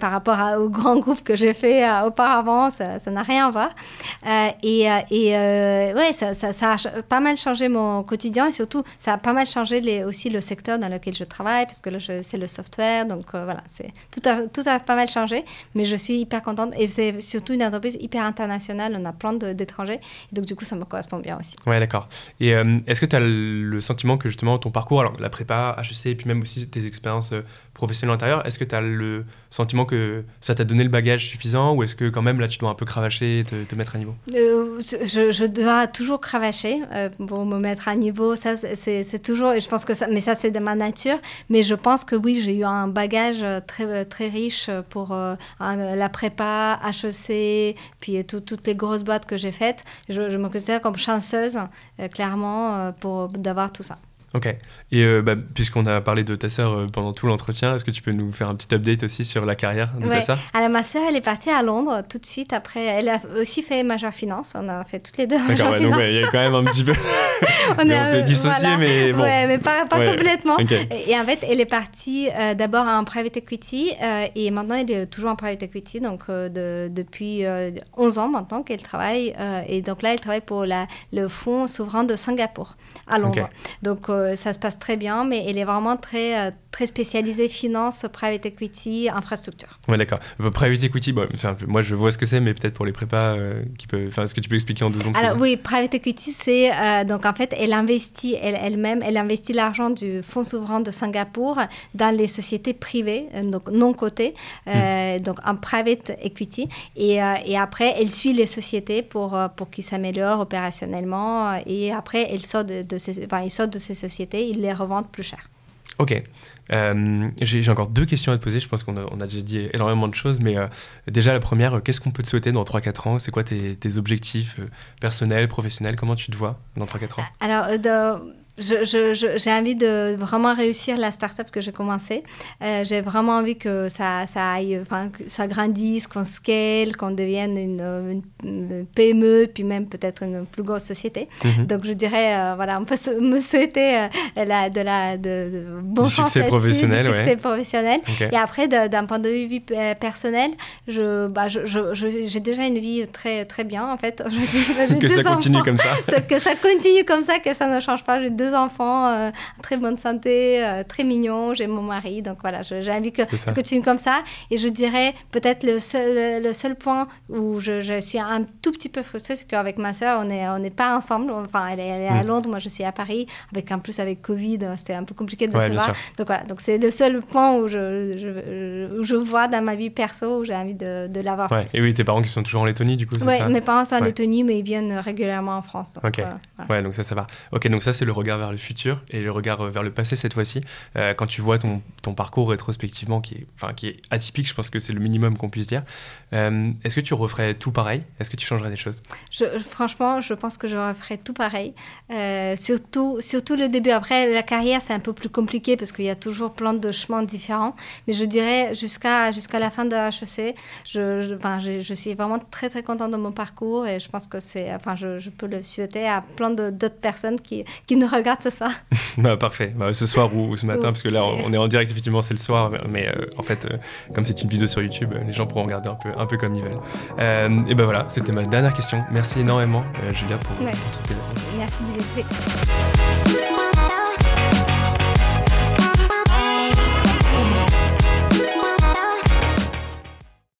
Par rapport au grand groupe que j'ai fait auparavant, ça n'a rien à voir. et, et ouais, ça, ça, ça, a pas mal changé mon quotidien et surtout, ça a pas mal changé les, aussi le secteur dans lequel je travaille, parce que là, c'est le software. Donc voilà, c'est tout a, tout pas mal changé, mais je suis hyper contente. Et c'est surtout une entreprise hyper internationale. On a plein d'étrangers. Donc du coup, ça me correspond bien aussi. Ouais, d'accord. Et est-ce que tu as le sentiment que justement ton parcours, alors la prépa, HEC, et puis même aussi tes expériences professionnelles antérieures, est-ce que tu as le sentiment que ça t'a donné le bagage suffisant ou est-ce que quand même là tu dois un peu cravacher et te, mettre à niveau? Euh, je, dois toujours cravacher euh, pour me mettre à niveau. Ça, c'est toujours, et je pense que ça, mais ça c'est de ma nature. Mais je pense que oui, j'ai eu un bagage très, très riche pour euh, la prépa, HEC, puis toutes les grosses boîtes que j'ai faites. Je, je, me considère comme chanceuse, clairement, pour d'avoir tout ça. Ok. Et euh, bah, puisqu'on a parlé de ta sœur euh, pendant tout l'entretien, est-ce que tu peux nous faire un petit update aussi sur la carrière de ta sœur? Alors ma sœur, elle est partie à Londres tout de suite après. Elle a aussi fait majeure finance. On a fait toutes les deux majeure ouais, finance. Donc il y a quand même un petit peu. on, s'est dissocié, mais bon. Ouais, mais pas, pas complètement. Et en fait, elle est partie euh, d'abord en private equity et maintenant elle est toujours en private equity. Donc de, depuis 11 ans maintenant qu'elle travaille. et donc là, elle travaille pour la, le fonds souverain de Singapour à Londres. Donc ça se passe très bien, mais elle est vraiment très, euh, très spécialisée finance, private equity, infrastructure. Ouais, d'accord. Euh, private equity, bon, moi je vois ce que c'est, mais peut-être pour les prépas, euh, qui est-ce que tu peux expliquer en deux secondes Alors oui, private equity, c'est donc en fait, elle investit elle-même, elle, investit l'argent du fonds souverain de Singapour dans les sociétés privées, donc non cotées, hmm. donc en private equity, et, et, après elle suit les sociétés pour pour qu'ils s'améliorent opérationnellement, et après elle sort de, de ces, enfin, il sort de ces sociétés ils les revendent plus cher. Ok. Euh, j'ai encore deux questions à te poser. Je pense qu'on a, déjà dit énormément de choses, mais euh, déjà la première, qu'est-ce qu'on peut te souhaiter dans 3-4 ans? C'est quoi tes, objectifs euh, personnels, professionnels? Comment tu te vois dans 3-4 ans? Alors, j'ai je, envie de vraiment réussir la start-up que j'ai commencée. Euh, j'ai vraiment envie que ça, ça aille, enfin, que ça grandisse, qu'on scale, qu'on devienne une, une, PME, puis même peut-être une plus grosse société. Mhm. Donc, je dirais, euh, voilà, on peut me souhaiter euh, la, de la de, de bon du succès professionnel, du succès professionnel. Et après, d'un point de vue vie personnelle, je, bah, j'ai déjà une vie très, très bien, en fait. Je dis, que ça continue comme ça. que ça continue comme ça, que ça ne change pas. J'ai deux enfants, euh, très bonne santé, euh, très mignon. J'ai mon mari, donc voilà, j'ai envie que ça continue comme ça. Et je dirais peut-être le seul, le seul point où je, je, suis un tout petit peu frustrée, c'est qu'avec ma soeur, on n'est on est pas ensemble. Enfin, elle est, elle est à mm. Londres, moi je suis à Paris. Avec en plus avec Covid, c'était un peu compliqué de se voir. Donc voilà, donc c'est le seul point où je, je, je, vois dans ma vie perso où j'ai envie de, de l'avoir ouais. plus. Et oui, tes parents qui sont toujours en Lettonie, du coup, c'est ça mes parents sont en Lettonie, mais ils viennent régulièrement en France. Donc, ok. Euh, ouais, donc ça, ça va. Ok, donc ça, c'est le regard vers le futur et le regard vers le passé cette fois-ci. Euh, quand tu vois ton, ton, parcours rétrospectivement qui est, enfin, qui est atypique, je pense que c'est le minimum qu'on puisse dire. Euh, est-ce que tu referais tout pareil? Est-ce que tu changerais des choses? Franchement, je pense que je referais tout pareil. Euh, surtout, surtout le début. Après, la carrière, c'est un peu plus compliqué parce qu'il y a toujours plein de chemins différents. Mais je dirais jusqu'à jusqu'à la fin de HEC, je, je, enfin, je, suis vraiment très très contente de mon parcours et je pense que c'est, enfin, je, peux le souhaiter à plein d'autres personnes qui, qui nous ce soir. bah, parfait. Bah, ce soir ou, ce matin, parce que là, on est en direct, effectivement, c'est le soir. Mais euh, en fait, euh, comme c'est une vidéo sur YouTube, les gens pourront regarder un peu, un peu comme ils veulent. Euh, et ben voilà, c'était ma dernière question. Merci énormément, Julia, pour, pour toutes tes réponses. Merci, Dimitri.